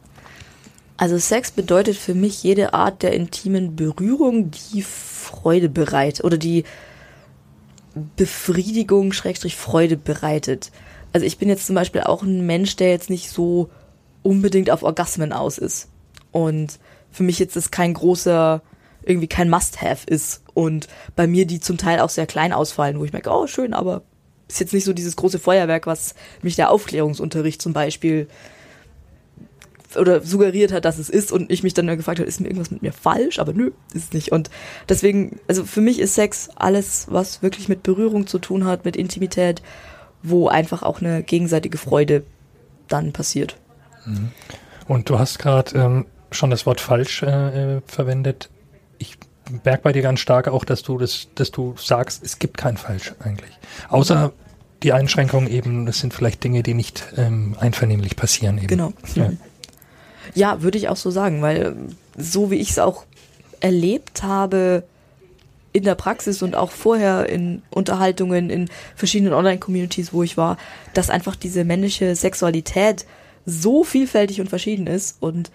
Also Sex bedeutet für mich jede Art der intimen Berührung, die Freude bereit oder die Befriedigung, Schrägstrich Freude bereitet. Also ich bin jetzt zum Beispiel auch ein Mensch, der jetzt nicht so unbedingt auf Orgasmen aus ist. Und für mich jetzt das kein großer, irgendwie kein Must-Have ist. Und bei mir die zum Teil auch sehr klein ausfallen, wo ich merke, oh schön, aber ist jetzt nicht so dieses große Feuerwerk, was mich der Aufklärungsunterricht zum Beispiel oder suggeriert hat, dass es ist und ich mich dann gefragt habe, ist mir irgendwas mit mir falsch? Aber nö, ist es nicht. Und deswegen, also für mich ist Sex alles, was wirklich mit Berührung zu tun hat, mit Intimität, wo einfach auch eine gegenseitige Freude dann passiert. Mhm. Und du hast gerade ähm, schon das Wort falsch äh, äh, verwendet. Ich merke bei dir ganz stark auch, dass du das, dass du sagst, es gibt kein Falsch eigentlich. Außer die Einschränkung eben, das sind vielleicht Dinge, die nicht ähm, einvernehmlich passieren eben. Genau. Ja, ja würde ich auch so sagen, weil so wie ich es auch erlebt habe in der Praxis und auch vorher in Unterhaltungen in verschiedenen Online-Communities, wo ich war, dass einfach diese männliche Sexualität so vielfältig und verschieden ist und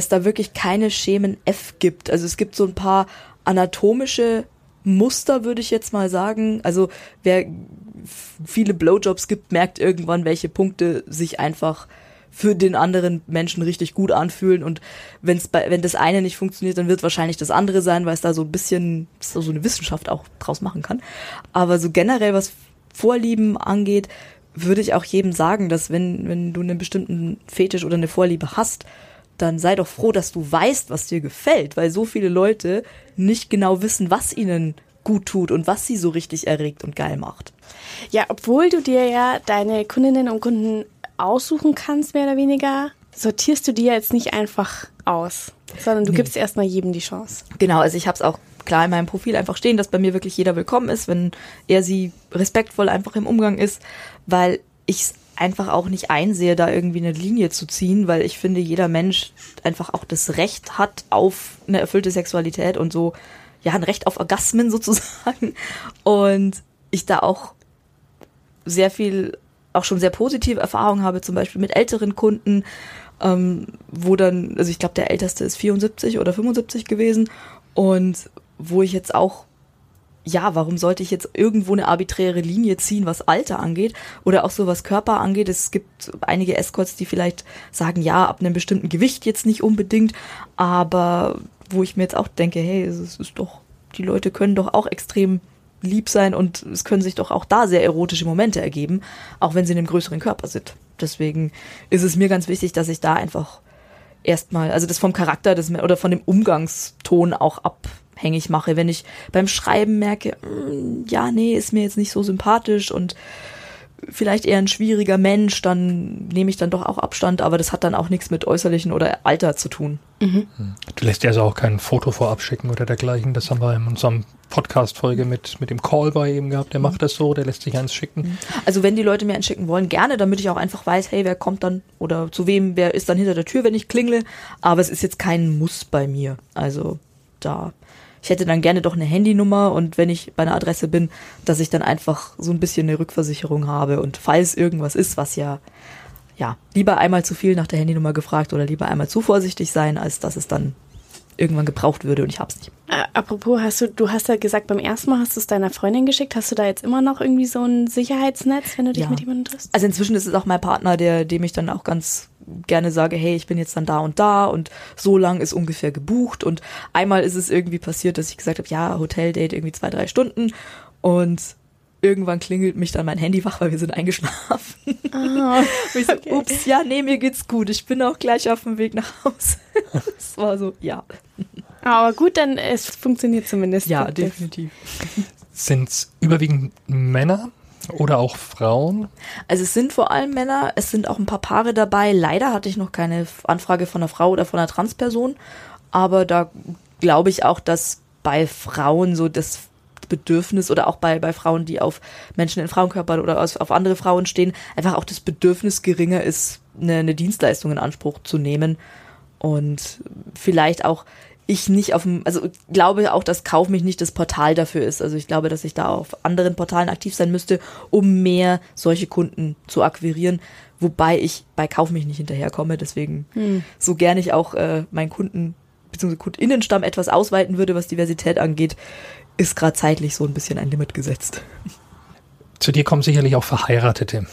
es da wirklich keine Schemen F gibt. Also es gibt so ein paar anatomische Muster, würde ich jetzt mal sagen. Also wer viele Blowjobs gibt, merkt irgendwann, welche Punkte sich einfach für den anderen Menschen richtig gut anfühlen und wenn's bei, wenn das eine nicht funktioniert, dann wird wahrscheinlich das andere sein, weil es da so ein bisschen so eine Wissenschaft auch draus machen kann. Aber so generell was Vorlieben angeht, würde ich auch jedem sagen, dass wenn, wenn du einen bestimmten Fetisch oder eine Vorliebe hast, dann sei doch froh, dass du weißt, was dir gefällt, weil so viele Leute nicht genau wissen, was ihnen gut tut und was sie so richtig erregt und geil macht. Ja, obwohl du dir ja deine Kundinnen und Kunden aussuchen kannst, mehr oder weniger, sortierst du die ja jetzt nicht einfach aus, sondern du nee. gibst erstmal jedem die Chance. Genau, also ich habe es auch klar in meinem Profil einfach stehen, dass bei mir wirklich jeder willkommen ist, wenn er sie respektvoll einfach im Umgang ist, weil ich es einfach auch nicht einsehe, da irgendwie eine Linie zu ziehen, weil ich finde, jeder Mensch einfach auch das Recht hat auf eine erfüllte Sexualität und so, ja, ein Recht auf Orgasmen sozusagen. Und ich da auch sehr viel, auch schon sehr positive Erfahrungen habe, zum Beispiel mit älteren Kunden, ähm, wo dann, also ich glaube, der älteste ist 74 oder 75 gewesen und wo ich jetzt auch ja, warum sollte ich jetzt irgendwo eine arbiträre Linie ziehen, was Alter angeht oder auch so was Körper angeht? Es gibt einige Escorts, die vielleicht sagen, ja, ab einem bestimmten Gewicht jetzt nicht unbedingt, aber wo ich mir jetzt auch denke, hey, es ist doch, die Leute können doch auch extrem lieb sein und es können sich doch auch da sehr erotische Momente ergeben, auch wenn sie in einem größeren Körper sind. Deswegen ist es mir ganz wichtig, dass ich da einfach erstmal, also das vom Charakter des, oder von dem Umgangston auch abhängig mache. Wenn ich beim Schreiben merke, mm, ja, nee, ist mir jetzt nicht so sympathisch und vielleicht eher ein schwieriger Mensch, dann nehme ich dann doch auch Abstand, aber das hat dann auch nichts mit äußerlichen oder Alter zu tun. Mhm. Du lässt dir also auch kein Foto vorab schicken oder dergleichen. Das haben wir in unserem Podcast-Folge mit, mit dem Call bei ihm gehabt. Der macht das so, der lässt sich eins schicken. Mhm. Also wenn die Leute mir eins schicken wollen, gerne, damit ich auch einfach weiß, hey, wer kommt dann oder zu wem, wer ist dann hinter der Tür, wenn ich klingle. Aber es ist jetzt kein Muss bei mir. Also da ich hätte dann gerne doch eine Handynummer und wenn ich bei einer Adresse bin, dass ich dann einfach so ein bisschen eine Rückversicherung habe und falls irgendwas ist, was ja, ja, lieber einmal zu viel nach der Handynummer gefragt oder lieber einmal zu vorsichtig sein, als dass es dann irgendwann gebraucht würde und ich hab's nicht. Äh, apropos, hast du, du hast ja gesagt, beim ersten Mal hast du es deiner Freundin geschickt. Hast du da jetzt immer noch irgendwie so ein Sicherheitsnetz, wenn du dich ja. mit jemandem triffst? Also inzwischen ist es auch mein Partner, der, dem ich dann auch ganz gerne sage, hey, ich bin jetzt dann da und da und so lang ist ungefähr gebucht. Und einmal ist es irgendwie passiert, dass ich gesagt habe, ja, Hoteldate irgendwie zwei, drei Stunden und irgendwann klingelt mich dann mein Handy wach, weil wir sind eingeschlafen. Oh, ich so, okay. ups, ja, nee, mir geht's gut. Ich bin auch gleich auf dem Weg nach Hause. Es war so, ja. Aber gut, dann es funktioniert zumindest. Ja, definitiv. Sind es überwiegend Männer, oder auch Frauen? Also es sind vor allem Männer, es sind auch ein paar Paare dabei. Leider hatte ich noch keine Anfrage von einer Frau oder von einer Transperson, aber da glaube ich auch, dass bei Frauen so das Bedürfnis oder auch bei, bei Frauen, die auf Menschen in Frauenkörpern oder auf, andere Frauen stehen, einfach auch das Bedürfnis geringer ist, eine, eine Dienstleistung in Anspruch zu nehmen und vielleicht auch ich nicht auf dem, also glaube auch, dass Kauf mich nicht das Portal dafür ist. Also ich glaube, dass ich da auf anderen Portalen aktiv sein müsste, um mehr solche Kunden zu akquirieren. Wobei ich bei Kauf mich nicht hinterherkomme. Deswegen, hm. so gerne ich auch äh, meinen Kunden bzw. Kundinnenstamm etwas ausweiten würde, was Diversität angeht, ist gerade zeitlich so ein bisschen ein Limit gesetzt. Zu dir kommen sicherlich auch Verheiratete.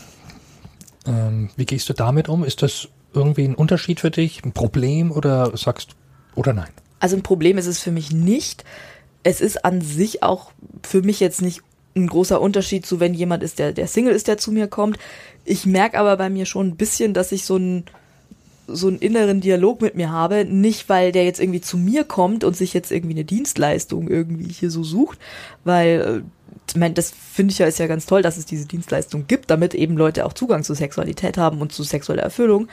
Ähm, wie gehst du damit um? Ist das irgendwie ein Unterschied für dich, ein Problem oder sagst du, Oder nein? Also ein Problem ist es für mich nicht. Es ist an sich auch für mich jetzt nicht ein großer Unterschied zu, wenn jemand ist, der, der Single ist, der zu mir kommt. Ich merke aber bei mir schon ein bisschen, dass ich so einen, so einen inneren Dialog mit mir habe. Nicht, weil der jetzt irgendwie zu mir kommt und sich jetzt irgendwie eine Dienstleistung irgendwie hier so sucht, weil, äh, ich meine, das finde ich ja ist ja ganz toll, dass es diese Dienstleistung gibt, damit eben Leute auch Zugang zu Sexualität haben und zu sexueller Erfüllung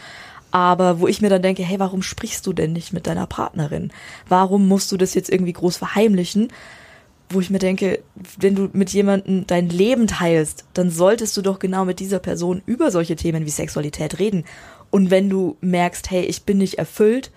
aber wo ich mir dann denke, hey, warum sprichst du denn nicht mit deiner Partnerin? Warum musst du das jetzt irgendwie groß verheimlichen? Wo ich mir denke, wenn du mit jemandem dein Leben teilst, dann solltest du doch genau mit dieser Person über solche Themen wie Sexualität reden. Und wenn du merkst, hey, ich bin nicht erfüllt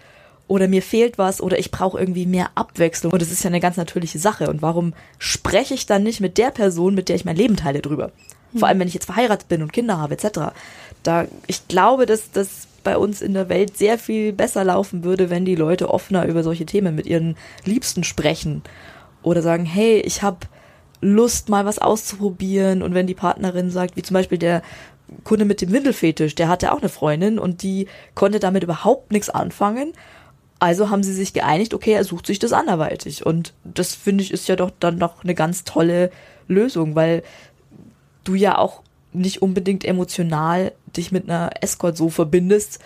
oder mir fehlt was oder ich brauche irgendwie mehr Abwechslung, und das ist ja eine ganz natürliche Sache. Und warum spreche ich dann nicht mit der Person, mit der ich mein Leben teile, drüber? Vor allem, wenn ich jetzt verheiratet bin und Kinder habe, etc. Da, ich glaube, dass das bei uns in der Welt sehr viel besser laufen würde, wenn die Leute offener über solche Themen mit ihren Liebsten sprechen oder sagen, hey, ich habe Lust, mal was auszuprobieren und wenn die Partnerin sagt, wie zum Beispiel der Kunde mit dem Windelfetisch, der hatte auch eine Freundin und die konnte damit überhaupt nichts anfangen. Also haben sie sich geeinigt, okay, er sucht sich das anderweitig. Und das finde ich ist ja doch dann noch eine ganz tolle Lösung, weil du ja auch nicht unbedingt emotional dich mit einer Escort so verbindest,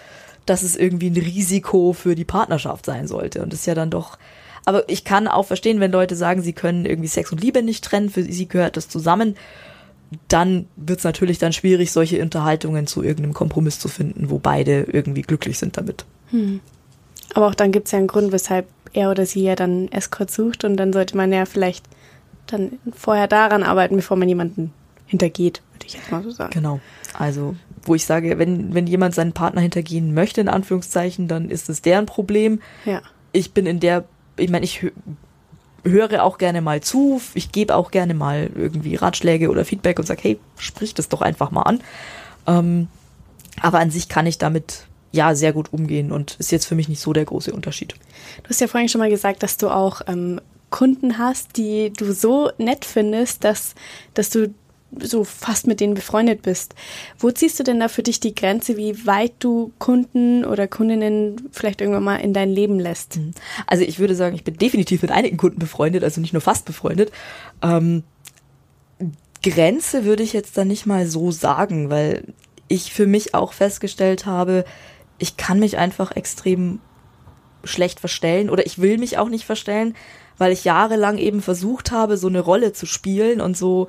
dass es irgendwie ein Risiko für die Partnerschaft sein sollte. Und das ist ja dann doch. Aber ich kann auch verstehen, wenn Leute sagen, sie können irgendwie Sex und Liebe nicht trennen, für sie gehört das zusammen. Dann wird es natürlich dann schwierig, solche Unterhaltungen zu irgendeinem Kompromiss zu finden, wo beide irgendwie glücklich sind damit. Hm. Aber auch dann gibt es ja einen Grund, weshalb er oder sie ja dann Escort sucht und dann sollte man ja vielleicht dann vorher daran arbeiten, bevor man jemanden hintergeht, würde ich jetzt mal so sagen. Genau. Also, wo ich sage, wenn, wenn jemand seinen Partner hintergehen möchte, in Anführungszeichen, dann ist es deren Problem. Ja. Ich bin in der, ich meine, ich höre auch gerne mal zu, ich gebe auch gerne mal irgendwie Ratschläge oder Feedback und sage, hey, sprich das doch einfach mal an. Ähm, aber an sich kann ich damit ja sehr gut umgehen und ist jetzt für mich nicht so der große Unterschied. Du hast ja vorhin schon mal gesagt, dass du auch ähm, Kunden hast, die du so nett findest, dass, dass du so fast mit denen befreundet bist. Wo ziehst du denn da für dich die Grenze, wie weit du Kunden oder Kundinnen vielleicht irgendwann mal in dein Leben lässt? Mhm. Also ich würde sagen, ich bin definitiv mit einigen Kunden befreundet, also nicht nur fast befreundet. Ähm, Grenze würde ich jetzt dann nicht mal so sagen, weil ich für mich auch festgestellt habe, ich kann mich einfach extrem schlecht verstellen oder ich will mich auch nicht verstellen, weil ich jahrelang eben versucht habe, so eine Rolle zu spielen und so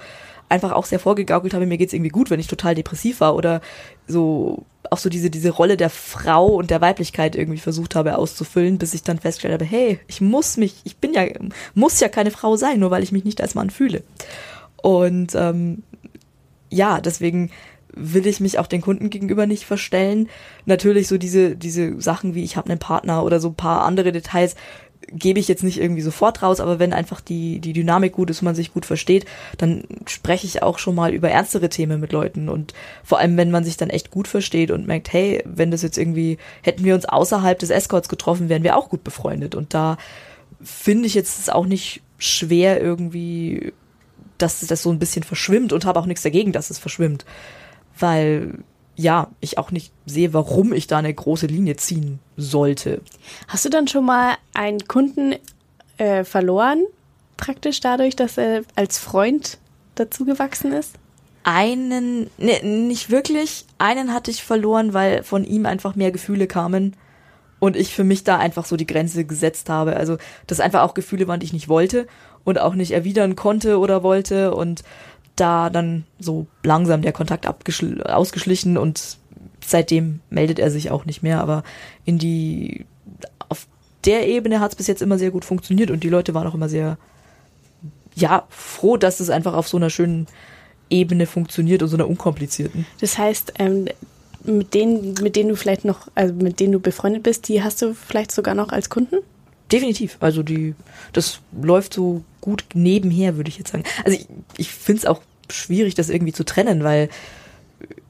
einfach auch sehr vorgegaukelt habe, mir geht's irgendwie gut, wenn ich total depressiv war oder so auch so diese, diese Rolle der Frau und der Weiblichkeit irgendwie versucht habe auszufüllen, bis ich dann festgestellt habe, hey, ich muss mich, ich bin ja, muss ja keine Frau sein, nur weil ich mich nicht als Mann fühle. Und ähm, ja, deswegen will ich mich auch den Kunden gegenüber nicht verstellen. Natürlich so diese, diese Sachen wie ich habe einen Partner oder so ein paar andere Details gebe ich jetzt nicht irgendwie sofort raus, aber wenn einfach die, die Dynamik gut ist man sich gut versteht, dann spreche ich auch schon mal über ernstere Themen mit Leuten. Und vor allem, wenn man sich dann echt gut versteht und merkt, hey, wenn das jetzt irgendwie, hätten wir uns außerhalb des Escorts getroffen, wären wir auch gut befreundet. Und da finde ich jetzt auch nicht schwer irgendwie, dass das so ein bisschen verschwimmt und habe auch nichts dagegen, dass es verschwimmt. Weil ja, ich auch nicht sehe, warum ich da eine große Linie ziehen sollte. Hast du dann schon mal einen Kunden äh, verloren, praktisch dadurch, dass er als Freund dazugewachsen ist? Einen, ne, nicht wirklich. Einen hatte ich verloren, weil von ihm einfach mehr Gefühle kamen und ich für mich da einfach so die Grenze gesetzt habe. Also, das einfach auch Gefühle waren, die ich nicht wollte und auch nicht erwidern konnte oder wollte und da dann so langsam der Kontakt ausgeschlichen und seitdem meldet er sich auch nicht mehr, aber in die auf der Ebene hat es bis jetzt immer sehr gut funktioniert und die Leute waren auch immer sehr ja froh, dass es einfach auf so einer schönen Ebene funktioniert und so einer unkomplizierten. Das heißt, ähm, mit denen, mit denen du vielleicht noch, also mit denen du befreundet bist, die hast du vielleicht sogar noch als Kunden? Definitiv. Also die, das läuft so gut nebenher, würde ich jetzt sagen. Also ich, ich finde es auch schwierig, das irgendwie zu trennen, weil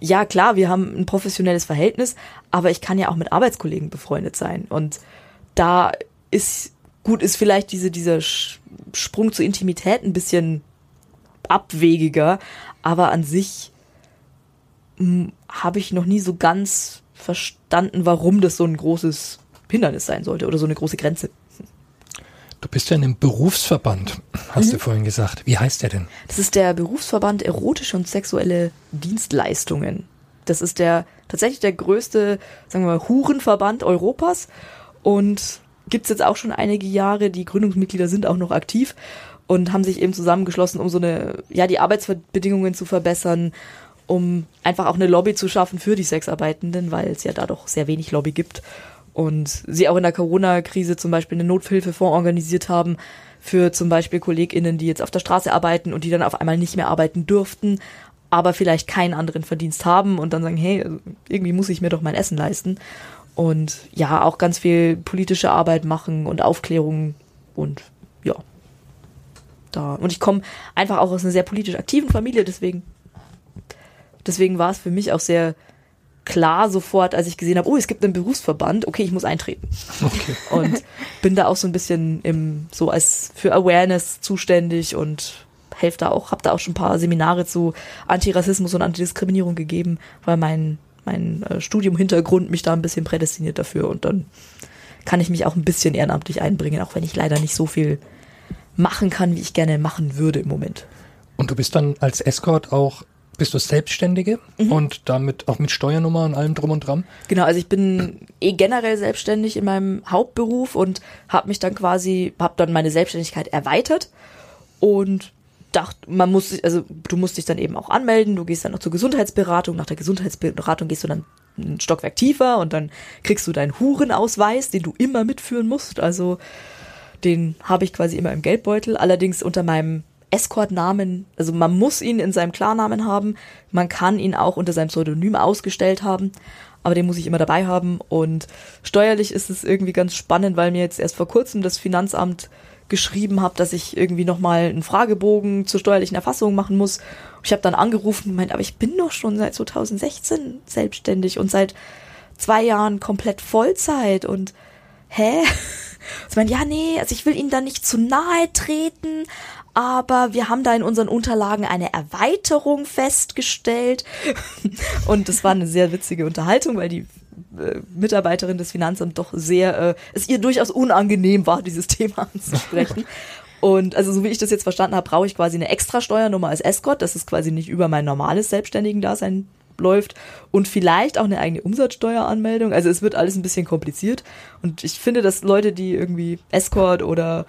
ja klar, wir haben ein professionelles Verhältnis, aber ich kann ja auch mit Arbeitskollegen befreundet sein. Und da ist gut, ist vielleicht diese, dieser Sprung zur Intimität ein bisschen abwegiger, aber an sich hm, habe ich noch nie so ganz verstanden, warum das so ein großes Hindernis sein sollte oder so eine große Grenze. Du bist ja in einem Berufsverband, hast Mhm. du vorhin gesagt. Wie heißt der denn? Das ist der Berufsverband Erotische und Sexuelle Dienstleistungen. Das ist der tatsächlich der größte, sagen wir mal, Hurenverband Europas und gibt's jetzt auch schon einige Jahre. Die Gründungsmitglieder sind auch noch aktiv und haben sich eben zusammengeschlossen, um so eine, ja, die Arbeitsbedingungen zu verbessern, um einfach auch eine Lobby zu schaffen für die Sexarbeitenden, weil es ja da doch sehr wenig Lobby gibt. Und sie auch in der Corona-Krise zum Beispiel einen Nothilfefonds organisiert haben für zum Beispiel KollegInnen, die jetzt auf der Straße arbeiten und die dann auf einmal nicht mehr arbeiten dürften, aber vielleicht keinen anderen Verdienst haben und dann sagen, hey, also irgendwie muss ich mir doch mein Essen leisten. Und ja, auch ganz viel politische Arbeit machen und Aufklärung und ja. Da. Und ich komme einfach auch aus einer sehr politisch aktiven Familie, deswegen, deswegen war es für mich auch sehr klar sofort, als ich gesehen habe, oh, es gibt einen Berufsverband, okay, ich muss eintreten. Okay. Und bin da auch so ein bisschen im, so als für Awareness zuständig und helfe da auch, habe da auch schon ein paar Seminare zu Antirassismus und Antidiskriminierung gegeben, weil mein, mein äh, Studium-Hintergrund mich da ein bisschen prädestiniert dafür und dann kann ich mich auch ein bisschen ehrenamtlich einbringen, auch wenn ich leider nicht so viel machen kann, wie ich gerne machen würde im Moment. Und du bist dann als Escort auch, bist du Selbstständige Mhm. und damit auch mit Steuernummer und allem drum und dran? Genau, also ich bin eh generell selbstständig in meinem Hauptberuf und habe mich dann quasi, habe dann meine Selbstständigkeit erweitert und dachte, man muss, sich- also du musst dich dann eben auch anmelden, du gehst dann noch zur Gesundheitsberatung, nach der Gesundheitsberatung gehst du dann ein Stockwerk tiefer und dann kriegst du deinen Hurenausweis, den du immer mitführen musst, also den habe ich quasi immer im Geldbeutel, allerdings unter meinem Escort-Namen, also man muss ihn in seinem Klarnamen haben, man kann ihn auch unter seinem Pseudonym ausgestellt haben, aber den muss ich immer dabei haben und steuerlich ist es irgendwie ganz spannend, weil mir jetzt erst vor kurzem das Finanzamt geschrieben hat, dass ich irgendwie nochmal einen Fragebogen zur steuerlichen Erfassung machen muss. Ich habe dann angerufen und meint, aber ich bin doch schon seit 2016 selbstständig und seit zwei Jahren komplett Vollzeit und hä? Ich meine, ja, nee, also ich will Ihnen da nicht zu nahe treten, aber wir haben da in unseren Unterlagen eine Erweiterung festgestellt. Und das war eine sehr witzige Unterhaltung, weil die äh, Mitarbeiterin des Finanzamts doch sehr, äh, es ihr durchaus unangenehm war, dieses Thema anzusprechen. Und also so wie ich das jetzt verstanden habe, brauche ich quasi eine extra Steuernummer als Escort, dass es quasi nicht über mein normales Selbstständigen-Dasein läuft und vielleicht auch eine eigene Umsatzsteueranmeldung. Also es wird alles ein bisschen kompliziert und ich finde, dass Leute, die irgendwie Escort oder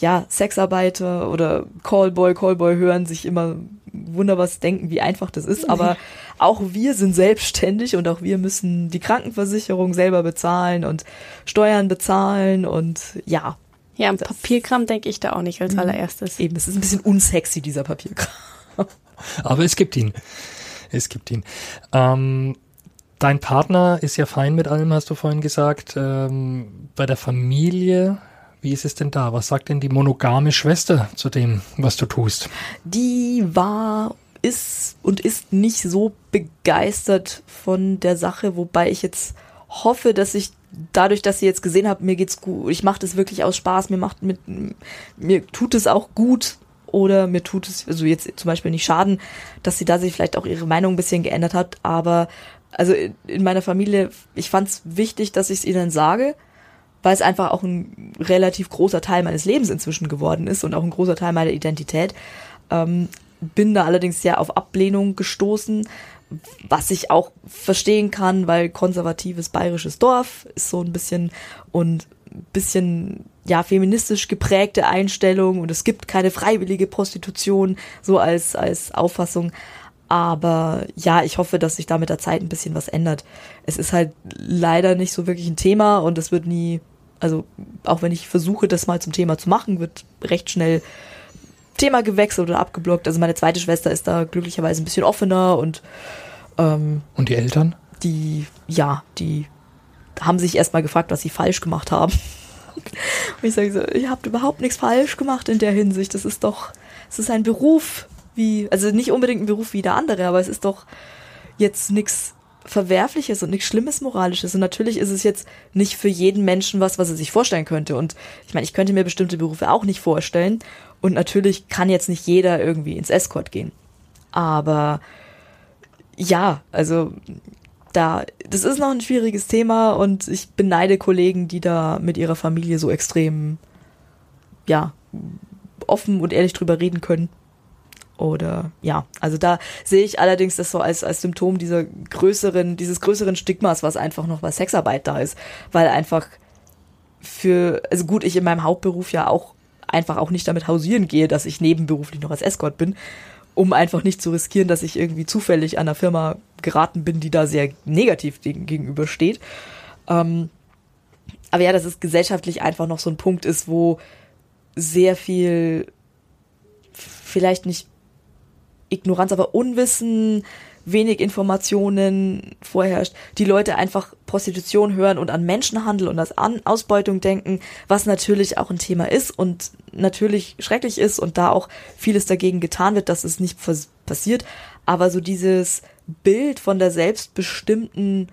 ja, Sexarbeiter oder Callboy, Callboy hören, sich immer wunder was denken, wie einfach das ist. Aber auch wir sind selbstständig und auch wir müssen die Krankenversicherung selber bezahlen und Steuern bezahlen und ja, Ja, am Papierkram denke ich da auch nicht als allererstes. eben, es ist ein bisschen unsexy, dieser Papierkram. Aber es gibt ihn. Es gibt ihn. Ähm, dein Partner ist ja fein mit allem, hast du vorhin gesagt. Ähm, bei der Familie, wie ist es denn da? Was sagt denn die monogame Schwester zu dem, was du tust? die war, ist und ist nicht so begeistert von der Sache, wobei ich jetzt hoffe, dass ich dadurch, dass sie jetzt gesehen hat, mir geht's gut, ich mache das wirklich aus Spaß, mir macht mit, mir tut es auch gut oder mir tut es, also jetzt zum Beispiel nicht schaden, dass sie da sich vielleicht auch ihre Meinung ein bisschen geändert hat, aber also in, in meiner Familie, ich fand es wichtig, dass ich es ihnen sage, weil es einfach auch ein relativ großer Teil meines Lebens inzwischen geworden ist und auch ein großer Teil meiner Identität. Ähm, bin da allerdings sehr auf Ablehnung gestoßen, was ich auch verstehen kann, weil konservatives bayerisches Dorf ist so ein bisschen und ein bisschen ja feministisch geprägte Einstellung und es gibt keine freiwillige Prostitution so als als Auffassung. Aber ja, ich hoffe, dass sich da mit der Zeit ein bisschen was ändert. Es ist halt leider nicht so wirklich ein Thema und es wird nie, also auch wenn ich versuche, das mal zum Thema zu machen, wird recht schnell Thema gewechselt oder abgeblockt. Also meine zweite Schwester ist da glücklicherweise ein bisschen offener und ähm, Und die Eltern? die, ja, die haben sich erstmal gefragt, was sie falsch gemacht haben. Und ich sage so, ihr habt überhaupt nichts falsch gemacht in der Hinsicht. Das ist doch, es ist ein Beruf wie, also nicht unbedingt ein Beruf wie der andere, aber es ist doch jetzt nichts Verwerfliches und nichts Schlimmes Moralisches. Und natürlich ist es jetzt nicht für jeden Menschen was, was er sich vorstellen könnte. Und ich meine, ich könnte mir bestimmte Berufe auch nicht vorstellen. Und natürlich kann jetzt nicht jeder irgendwie ins Escort gehen. Aber ja, also da, das ist noch ein schwieriges Thema und ich beneide Kollegen, die da mit ihrer Familie so extrem, ja, offen und ehrlich drüber reden können. Oder ja, also da sehe ich allerdings das so als, als Symptom dieser größeren, dieses größeren Stigmas, was einfach noch bei Sexarbeit da ist. Weil einfach für, also gut, ich in meinem Hauptberuf ja auch einfach auch nicht damit hausieren gehe, dass ich nebenberuflich noch als Escort bin, um einfach nicht zu riskieren, dass ich irgendwie zufällig an einer Firma geraten bin, die da sehr negativ gegenübersteht. Ähm, aber ja, dass es gesellschaftlich einfach noch so ein Punkt ist, wo sehr viel vielleicht nicht Ignoranz, aber Unwissen, wenig Informationen vorherrscht, die Leute einfach Prostitution hören und an Menschenhandel und an Ausbeutung denken, was natürlich auch ein Thema ist und natürlich schrecklich ist und da auch vieles dagegen getan wird, dass es nicht passiert. Aber so dieses Bild von der selbstbestimmten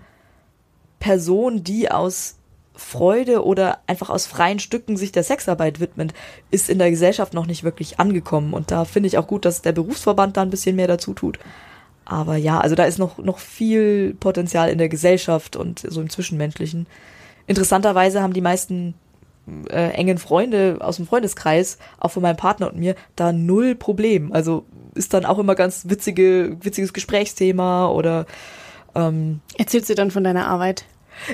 Person, die aus Freude oder einfach aus freien Stücken sich der Sexarbeit widmet, ist in der Gesellschaft noch nicht wirklich angekommen. Und da finde ich auch gut, dass der Berufsverband da ein bisschen mehr dazu tut. Aber ja, also da ist noch, noch viel Potenzial in der Gesellschaft und so im Zwischenmenschlichen. Interessanterweise haben die meisten äh, engen Freunde aus dem Freundeskreis, auch von meinem Partner und mir, da null Problem. Also ist dann auch immer ganz witzige, witziges Gesprächsthema oder ähm, Erzählst du dann von deiner Arbeit?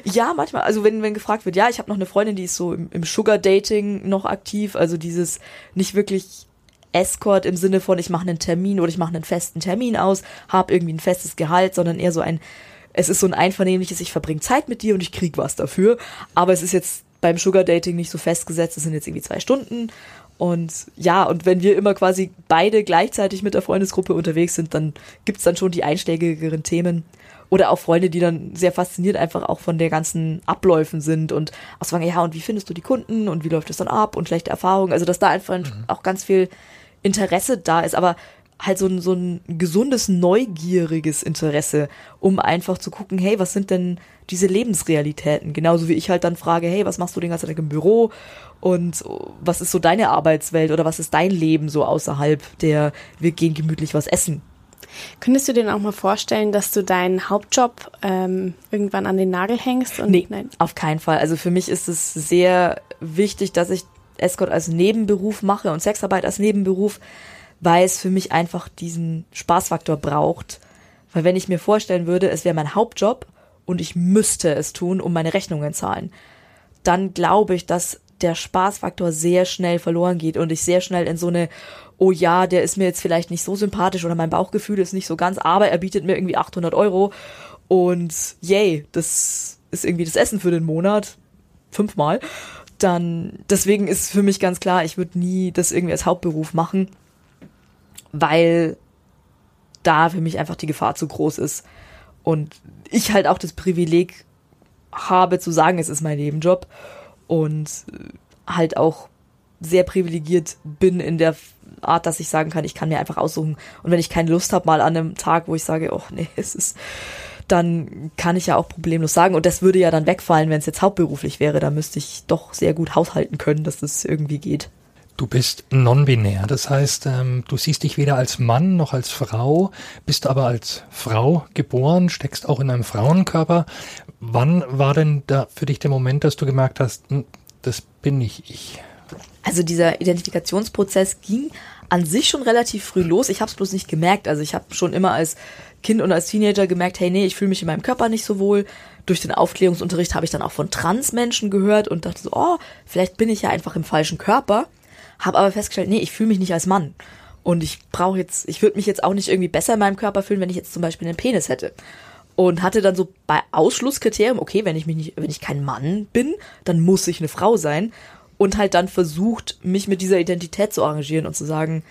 Ja, manchmal. Also wenn, wenn gefragt wird, ja, ich habe noch eine Freundin, die ist so im, im Sugar Dating noch aktiv, also dieses nicht wirklich Escort im Sinne von, ich mache einen Termin oder ich mache einen festen Termin aus, habe irgendwie ein festes Gehalt, sondern eher so ein, es ist so ein einvernehmliches, ich verbringe Zeit mit dir und ich krieg was dafür. Aber es ist jetzt beim Sugar Dating nicht so festgesetzt, es sind jetzt irgendwie zwei Stunden. Und ja, und wenn wir immer quasi beide gleichzeitig mit der Freundesgruppe unterwegs sind, dann gibt's dann schon die einschlägigeren Themen. Oder auch Freunde, die dann sehr fasziniert einfach auch von der ganzen Abläufen sind und auch sagen, ja, und wie findest du die Kunden und wie läuft es dann ab und schlechte Erfahrungen. Also, dass da einfach mhm. auch ganz viel Interesse da ist, aber halt so ein, so ein gesundes, neugieriges Interesse, um einfach zu gucken, hey, was sind denn diese Lebensrealitäten? Genauso wie ich halt dann frage, hey, was machst du den ganzen Tag im Büro? Und was ist so deine Arbeitswelt oder was ist dein Leben so außerhalb der, wir gehen gemütlich was essen? Könntest du dir denn auch mal vorstellen, dass du deinen Hauptjob ähm, irgendwann an den Nagel hängst? Und nee, nein, auf keinen Fall. Also für mich ist es sehr wichtig, dass ich Escort als Nebenberuf mache und Sexarbeit als Nebenberuf, weil es für mich einfach diesen Spaßfaktor braucht. Weil wenn ich mir vorstellen würde, es wäre mein Hauptjob und ich müsste es tun, um meine Rechnungen zahlen, dann glaube ich, dass der Spaßfaktor sehr schnell verloren geht und ich sehr schnell in so eine, oh ja, der ist mir jetzt vielleicht nicht so sympathisch oder mein Bauchgefühl ist nicht so ganz, aber er bietet mir irgendwie 800 Euro. Und yay, das ist irgendwie das Essen für den Monat, fünfmal. Dann deswegen ist für mich ganz klar, ich würde nie das irgendwie als Hauptberuf machen, weil da für mich einfach die Gefahr zu groß ist. Und ich halt auch das Privileg habe zu sagen, es ist mein Nebenjob. Und halt auch sehr privilegiert bin in der Art, dass ich sagen kann, ich kann mir einfach aussuchen und wenn ich keine Lust habe mal an einem Tag, wo ich sage, oh nee, es ist dann kann ich ja auch problemlos sagen. Und das würde ja dann wegfallen, wenn es jetzt hauptberuflich wäre. Da müsste ich doch sehr gut haushalten können, dass das irgendwie geht. Du bist non-binär, das heißt, ähm, du siehst dich weder als Mann noch als Frau, bist aber als Frau geboren, steckst auch in einem Frauenkörper. Wann war denn da für dich der Moment, dass du gemerkt hast, hm, das bin nicht ich? Also dieser Identifikationsprozess ging an sich schon relativ früh los. Ich habe es bloß nicht gemerkt. Also ich habe schon immer als Kind und als Teenager gemerkt, hey, nee, ich fühle mich in meinem Körper nicht so wohl. Durch den Aufklärungsunterricht habe ich dann auch von Transmenschen gehört und dachte so, oh, vielleicht bin ich ja einfach im falschen Körper. Habe aber festgestellt, nee, ich fühle mich nicht als Mann. Und ich brauche jetzt, ich würde mich jetzt auch nicht irgendwie besser in meinem Körper fühlen, wenn ich jetzt zum Beispiel einen Penis hätte. Und hatte dann so bei Ausschlusskriterium, okay, wenn ich mich nicht, wenn ich kein Mann bin, dann muss ich eine Frau sein. Und halt dann versucht, mich mit dieser Identität zu arrangieren und zu sagen,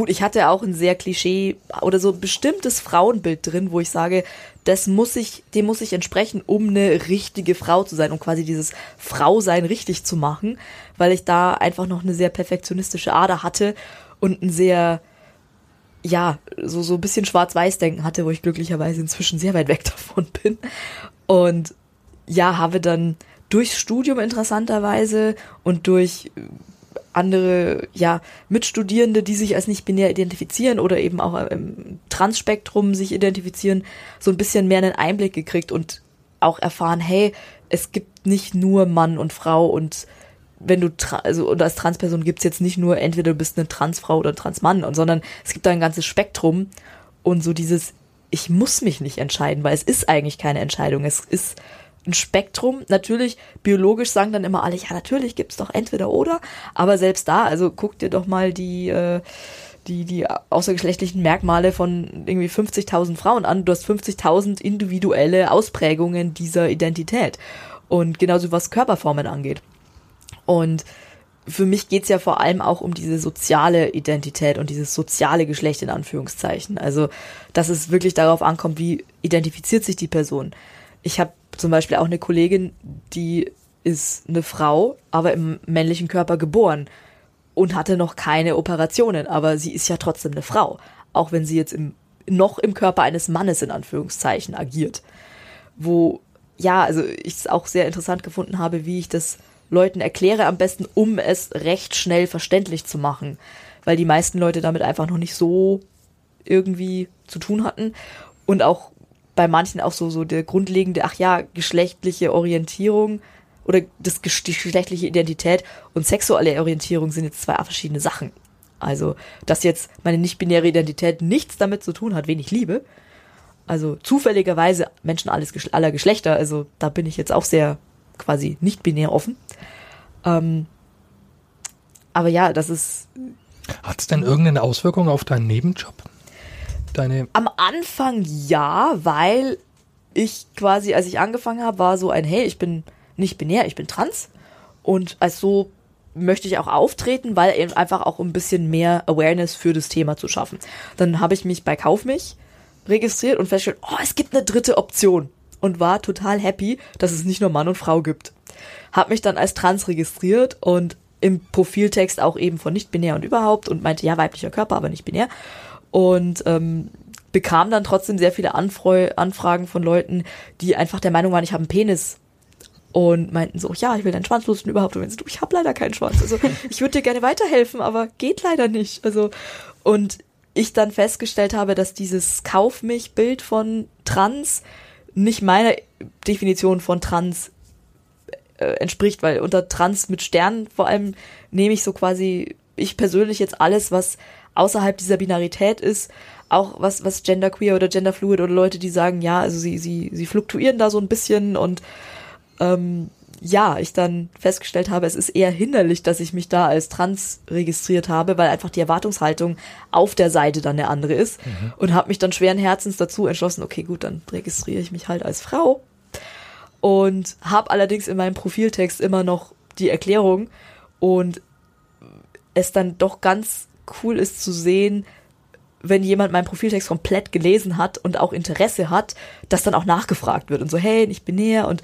Gut, ich hatte auch ein sehr Klischee oder so bestimmtes Frauenbild drin, wo ich sage, das muss ich, dem muss ich entsprechen, um eine richtige Frau zu sein, um quasi dieses Frausein richtig zu machen, weil ich da einfach noch eine sehr perfektionistische Ader hatte und ein sehr, ja, so, so ein bisschen Schwarz-Weiß-Denken hatte, wo ich glücklicherweise inzwischen sehr weit weg davon bin. Und ja, habe dann durchs Studium interessanterweise und durch andere ja Mitstudierende, die sich als nicht binär identifizieren oder eben auch im Transspektrum sich identifizieren, so ein bisschen mehr einen Einblick gekriegt und auch erfahren, hey, es gibt nicht nur Mann und Frau und wenn du also und als Transperson gibt's jetzt nicht nur entweder du bist eine Transfrau oder ein Transmann, und, sondern es gibt da ein ganzes Spektrum und so dieses ich muss mich nicht entscheiden, weil es ist eigentlich keine Entscheidung. Es ist ein Spektrum. Natürlich, biologisch sagen dann immer alle, ja, natürlich gibt's doch entweder oder, aber selbst da, also guck dir doch mal die, äh, die, die außergeschlechtlichen Merkmale von irgendwie 50.000 Frauen an. Du hast 50.000 individuelle Ausprägungen dieser Identität. Und genauso was Körperformen angeht. Und für mich geht's ja vor allem auch um diese soziale Identität und dieses soziale Geschlecht in Anführungszeichen. Also, dass es wirklich darauf ankommt, wie identifiziert sich die Person. Ich habe zum Beispiel auch eine Kollegin, die ist eine Frau, aber im männlichen Körper geboren und hatte noch keine Operationen, aber sie ist ja trotzdem eine Frau, auch wenn sie jetzt im, noch im Körper eines Mannes in Anführungszeichen agiert. Wo, ja, also ich es auch sehr interessant gefunden habe, wie ich das Leuten erkläre, am besten, um es recht schnell verständlich zu machen, weil die meisten Leute damit einfach noch nicht so irgendwie zu tun hatten und auch bei manchen auch so, so der grundlegende, ach ja, geschlechtliche Orientierung oder das, die geschlechtliche Identität und sexuelle Orientierung sind jetzt zwei verschiedene Sachen. Also, dass jetzt meine nicht-binäre Identität nichts damit zu tun hat, wen ich liebe. Also zufälligerweise Menschen alles, aller Geschlechter. Also da bin ich jetzt auch sehr quasi nicht binär offen. Ähm, aber ja, das ist. Hat es denn irgendeine Auswirkung auf deinen Nebenjob? Deine Am Anfang ja, weil ich quasi, als ich angefangen habe, war so ein, hey, ich bin nicht binär, ich bin trans. Und als so möchte ich auch auftreten, weil eben einfach auch ein bisschen mehr Awareness für das Thema zu schaffen. Dann habe ich mich bei Kaufmich registriert und festgestellt, oh, es gibt eine dritte Option und war total happy, dass es nicht nur Mann und Frau gibt. Hab mich dann als trans registriert und im Profiltext auch eben von nicht binär und überhaupt und meinte, ja, weiblicher Körper, aber nicht binär und ähm, bekam dann trotzdem sehr viele Anfreu Anfragen von Leuten, die einfach der Meinung waren, ich habe einen Penis und meinten so, ja, ich will deinen Schwanz lusten überhaupt. Und du, ich habe leider keinen Schwanz. Also ich würde dir gerne weiterhelfen, aber geht leider nicht. Also und ich dann festgestellt habe, dass dieses Kauf mich Bild von Trans nicht meiner Definition von Trans äh, entspricht, weil unter Trans mit Sternen vor allem nehme ich so quasi ich persönlich jetzt alles, was außerhalb dieser Binarität ist, auch was, was genderqueer oder genderfluid oder Leute, die sagen, ja, also sie, sie, sie fluktuieren da so ein bisschen und ähm, ja, ich dann festgestellt habe, es ist eher hinderlich, dass ich mich da als trans registriert habe, weil einfach die Erwartungshaltung auf der Seite dann eine andere ist mhm. und habe mich dann schweren Herzens dazu entschlossen, okay, gut, dann registriere ich mich halt als Frau und habe allerdings in meinem Profiltext immer noch die Erklärung und es dann doch ganz cool ist zu sehen, wenn jemand meinen Profiltext komplett gelesen hat und auch Interesse hat, dass dann auch nachgefragt wird und so, hey, ich bin näher und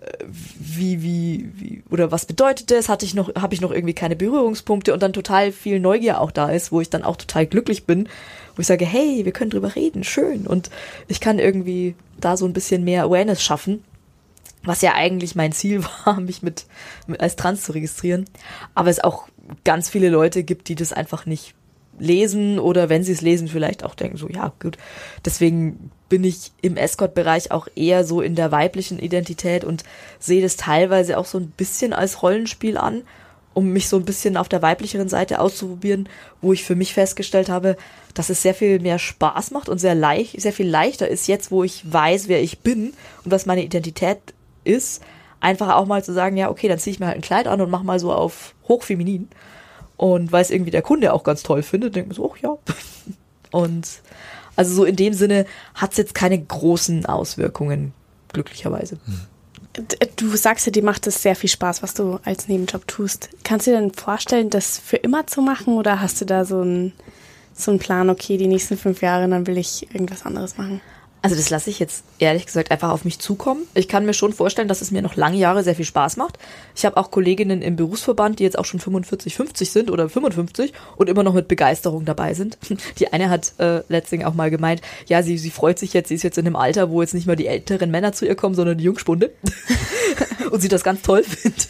äh, wie, wie, wie, oder was bedeutet das? Hatte ich noch, habe ich noch irgendwie keine Berührungspunkte und dann total viel Neugier auch da ist, wo ich dann auch total glücklich bin, wo ich sage, hey, wir können drüber reden, schön. Und ich kann irgendwie da so ein bisschen mehr Awareness schaffen, was ja eigentlich mein Ziel war, mich mit, mit als Trans zu registrieren. Aber es auch ganz viele Leute gibt, die das einfach nicht lesen oder wenn sie es lesen, vielleicht auch denken so, ja, gut. Deswegen bin ich im Escort-Bereich auch eher so in der weiblichen Identität und sehe das teilweise auch so ein bisschen als Rollenspiel an, um mich so ein bisschen auf der weiblicheren Seite auszuprobieren, wo ich für mich festgestellt habe, dass es sehr viel mehr Spaß macht und sehr leicht, sehr viel leichter ist jetzt, wo ich weiß, wer ich bin und was meine Identität ist, einfach auch mal zu sagen, ja, okay, dann ziehe ich mir halt ein Kleid an und mach mal so auf hochfeminin. Und weil es irgendwie der Kunde auch ganz toll findet, denkt man so, ach ja. Und also so in dem Sinne hat es jetzt keine großen Auswirkungen, glücklicherweise. Du sagst ja, dir macht es sehr viel Spaß, was du als Nebenjob tust. Kannst du dir denn vorstellen, das für immer zu machen oder hast du da so einen so einen Plan, okay, die nächsten fünf Jahre, dann will ich irgendwas anderes machen? Also das lasse ich jetzt ehrlich gesagt einfach auf mich zukommen. Ich kann mir schon vorstellen, dass es mir noch lange Jahre sehr viel Spaß macht. Ich habe auch Kolleginnen im Berufsverband, die jetzt auch schon 45, 50 sind oder 55 und immer noch mit Begeisterung dabei sind. Die eine hat äh, letztens auch mal gemeint, ja, sie, sie freut sich jetzt, sie ist jetzt in einem Alter, wo jetzt nicht mehr die älteren Männer zu ihr kommen, sondern die Jungspunde. und sie das ganz toll findet.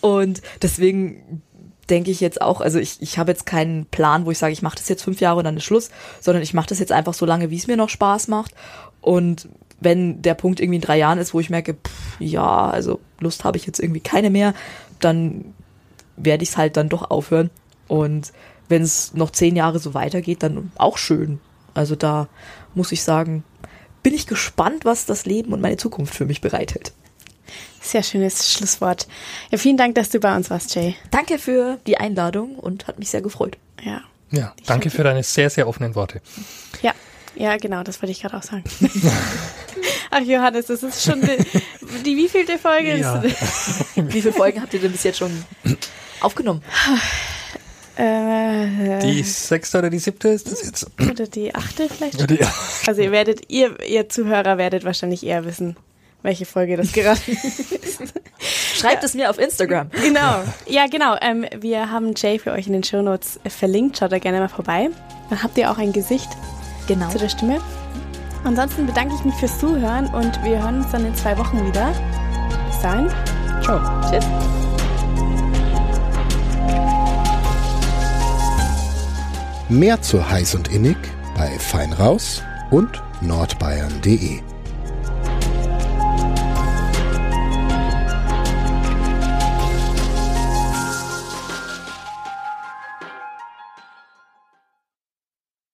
Und deswegen denke ich jetzt auch, also ich, ich habe jetzt keinen Plan, wo ich sage, ich mache das jetzt fünf Jahre und dann ist Schluss, sondern ich mache das jetzt einfach so lange, wie es mir noch Spaß macht. Und wenn der Punkt irgendwie in drei Jahren ist, wo ich merke, pff, ja, also Lust habe ich jetzt irgendwie keine mehr, dann werde ich es halt dann doch aufhören. Und wenn es noch zehn Jahre so weitergeht, dann auch schön. Also da muss ich sagen, bin ich gespannt, was das Leben und meine Zukunft für mich bereithält. Sehr schönes Schlusswort. Ja, vielen Dank, dass du bei uns warst, Jay. Danke für die Einladung und hat mich sehr gefreut. Ja. Ja, danke für deine sehr, sehr offenen Worte. Ja, ja, genau, das wollte ich gerade auch sagen. Ach, Johannes, das ist schon die, die wievielte Folge Ja. ist Wie viele Folgen habt ihr denn bis jetzt schon aufgenommen? äh, Die sechste oder die siebte ist das jetzt? oder die achte vielleicht? Die, Also ihr werdet, ihr, ihr Zuhörer werdet wahrscheinlich eher wissen, welche Folge das gerade ist. Schreibt es mir auf Instagram. Genau. Ja, genau. Ähm, wir haben Jay für euch in den Shownotes verlinkt. Schaut da gerne mal vorbei. Dann habt ihr auch ein Gesicht Genau. zu der Stimme. Ansonsten bedanke ich mich fürs Zuhören und wir hören uns dann in zwei Wochen wieder. Bis dahin. ciao. Tschüss. Mehr zu heiß und innig bei Fein raus und nordbayern.de.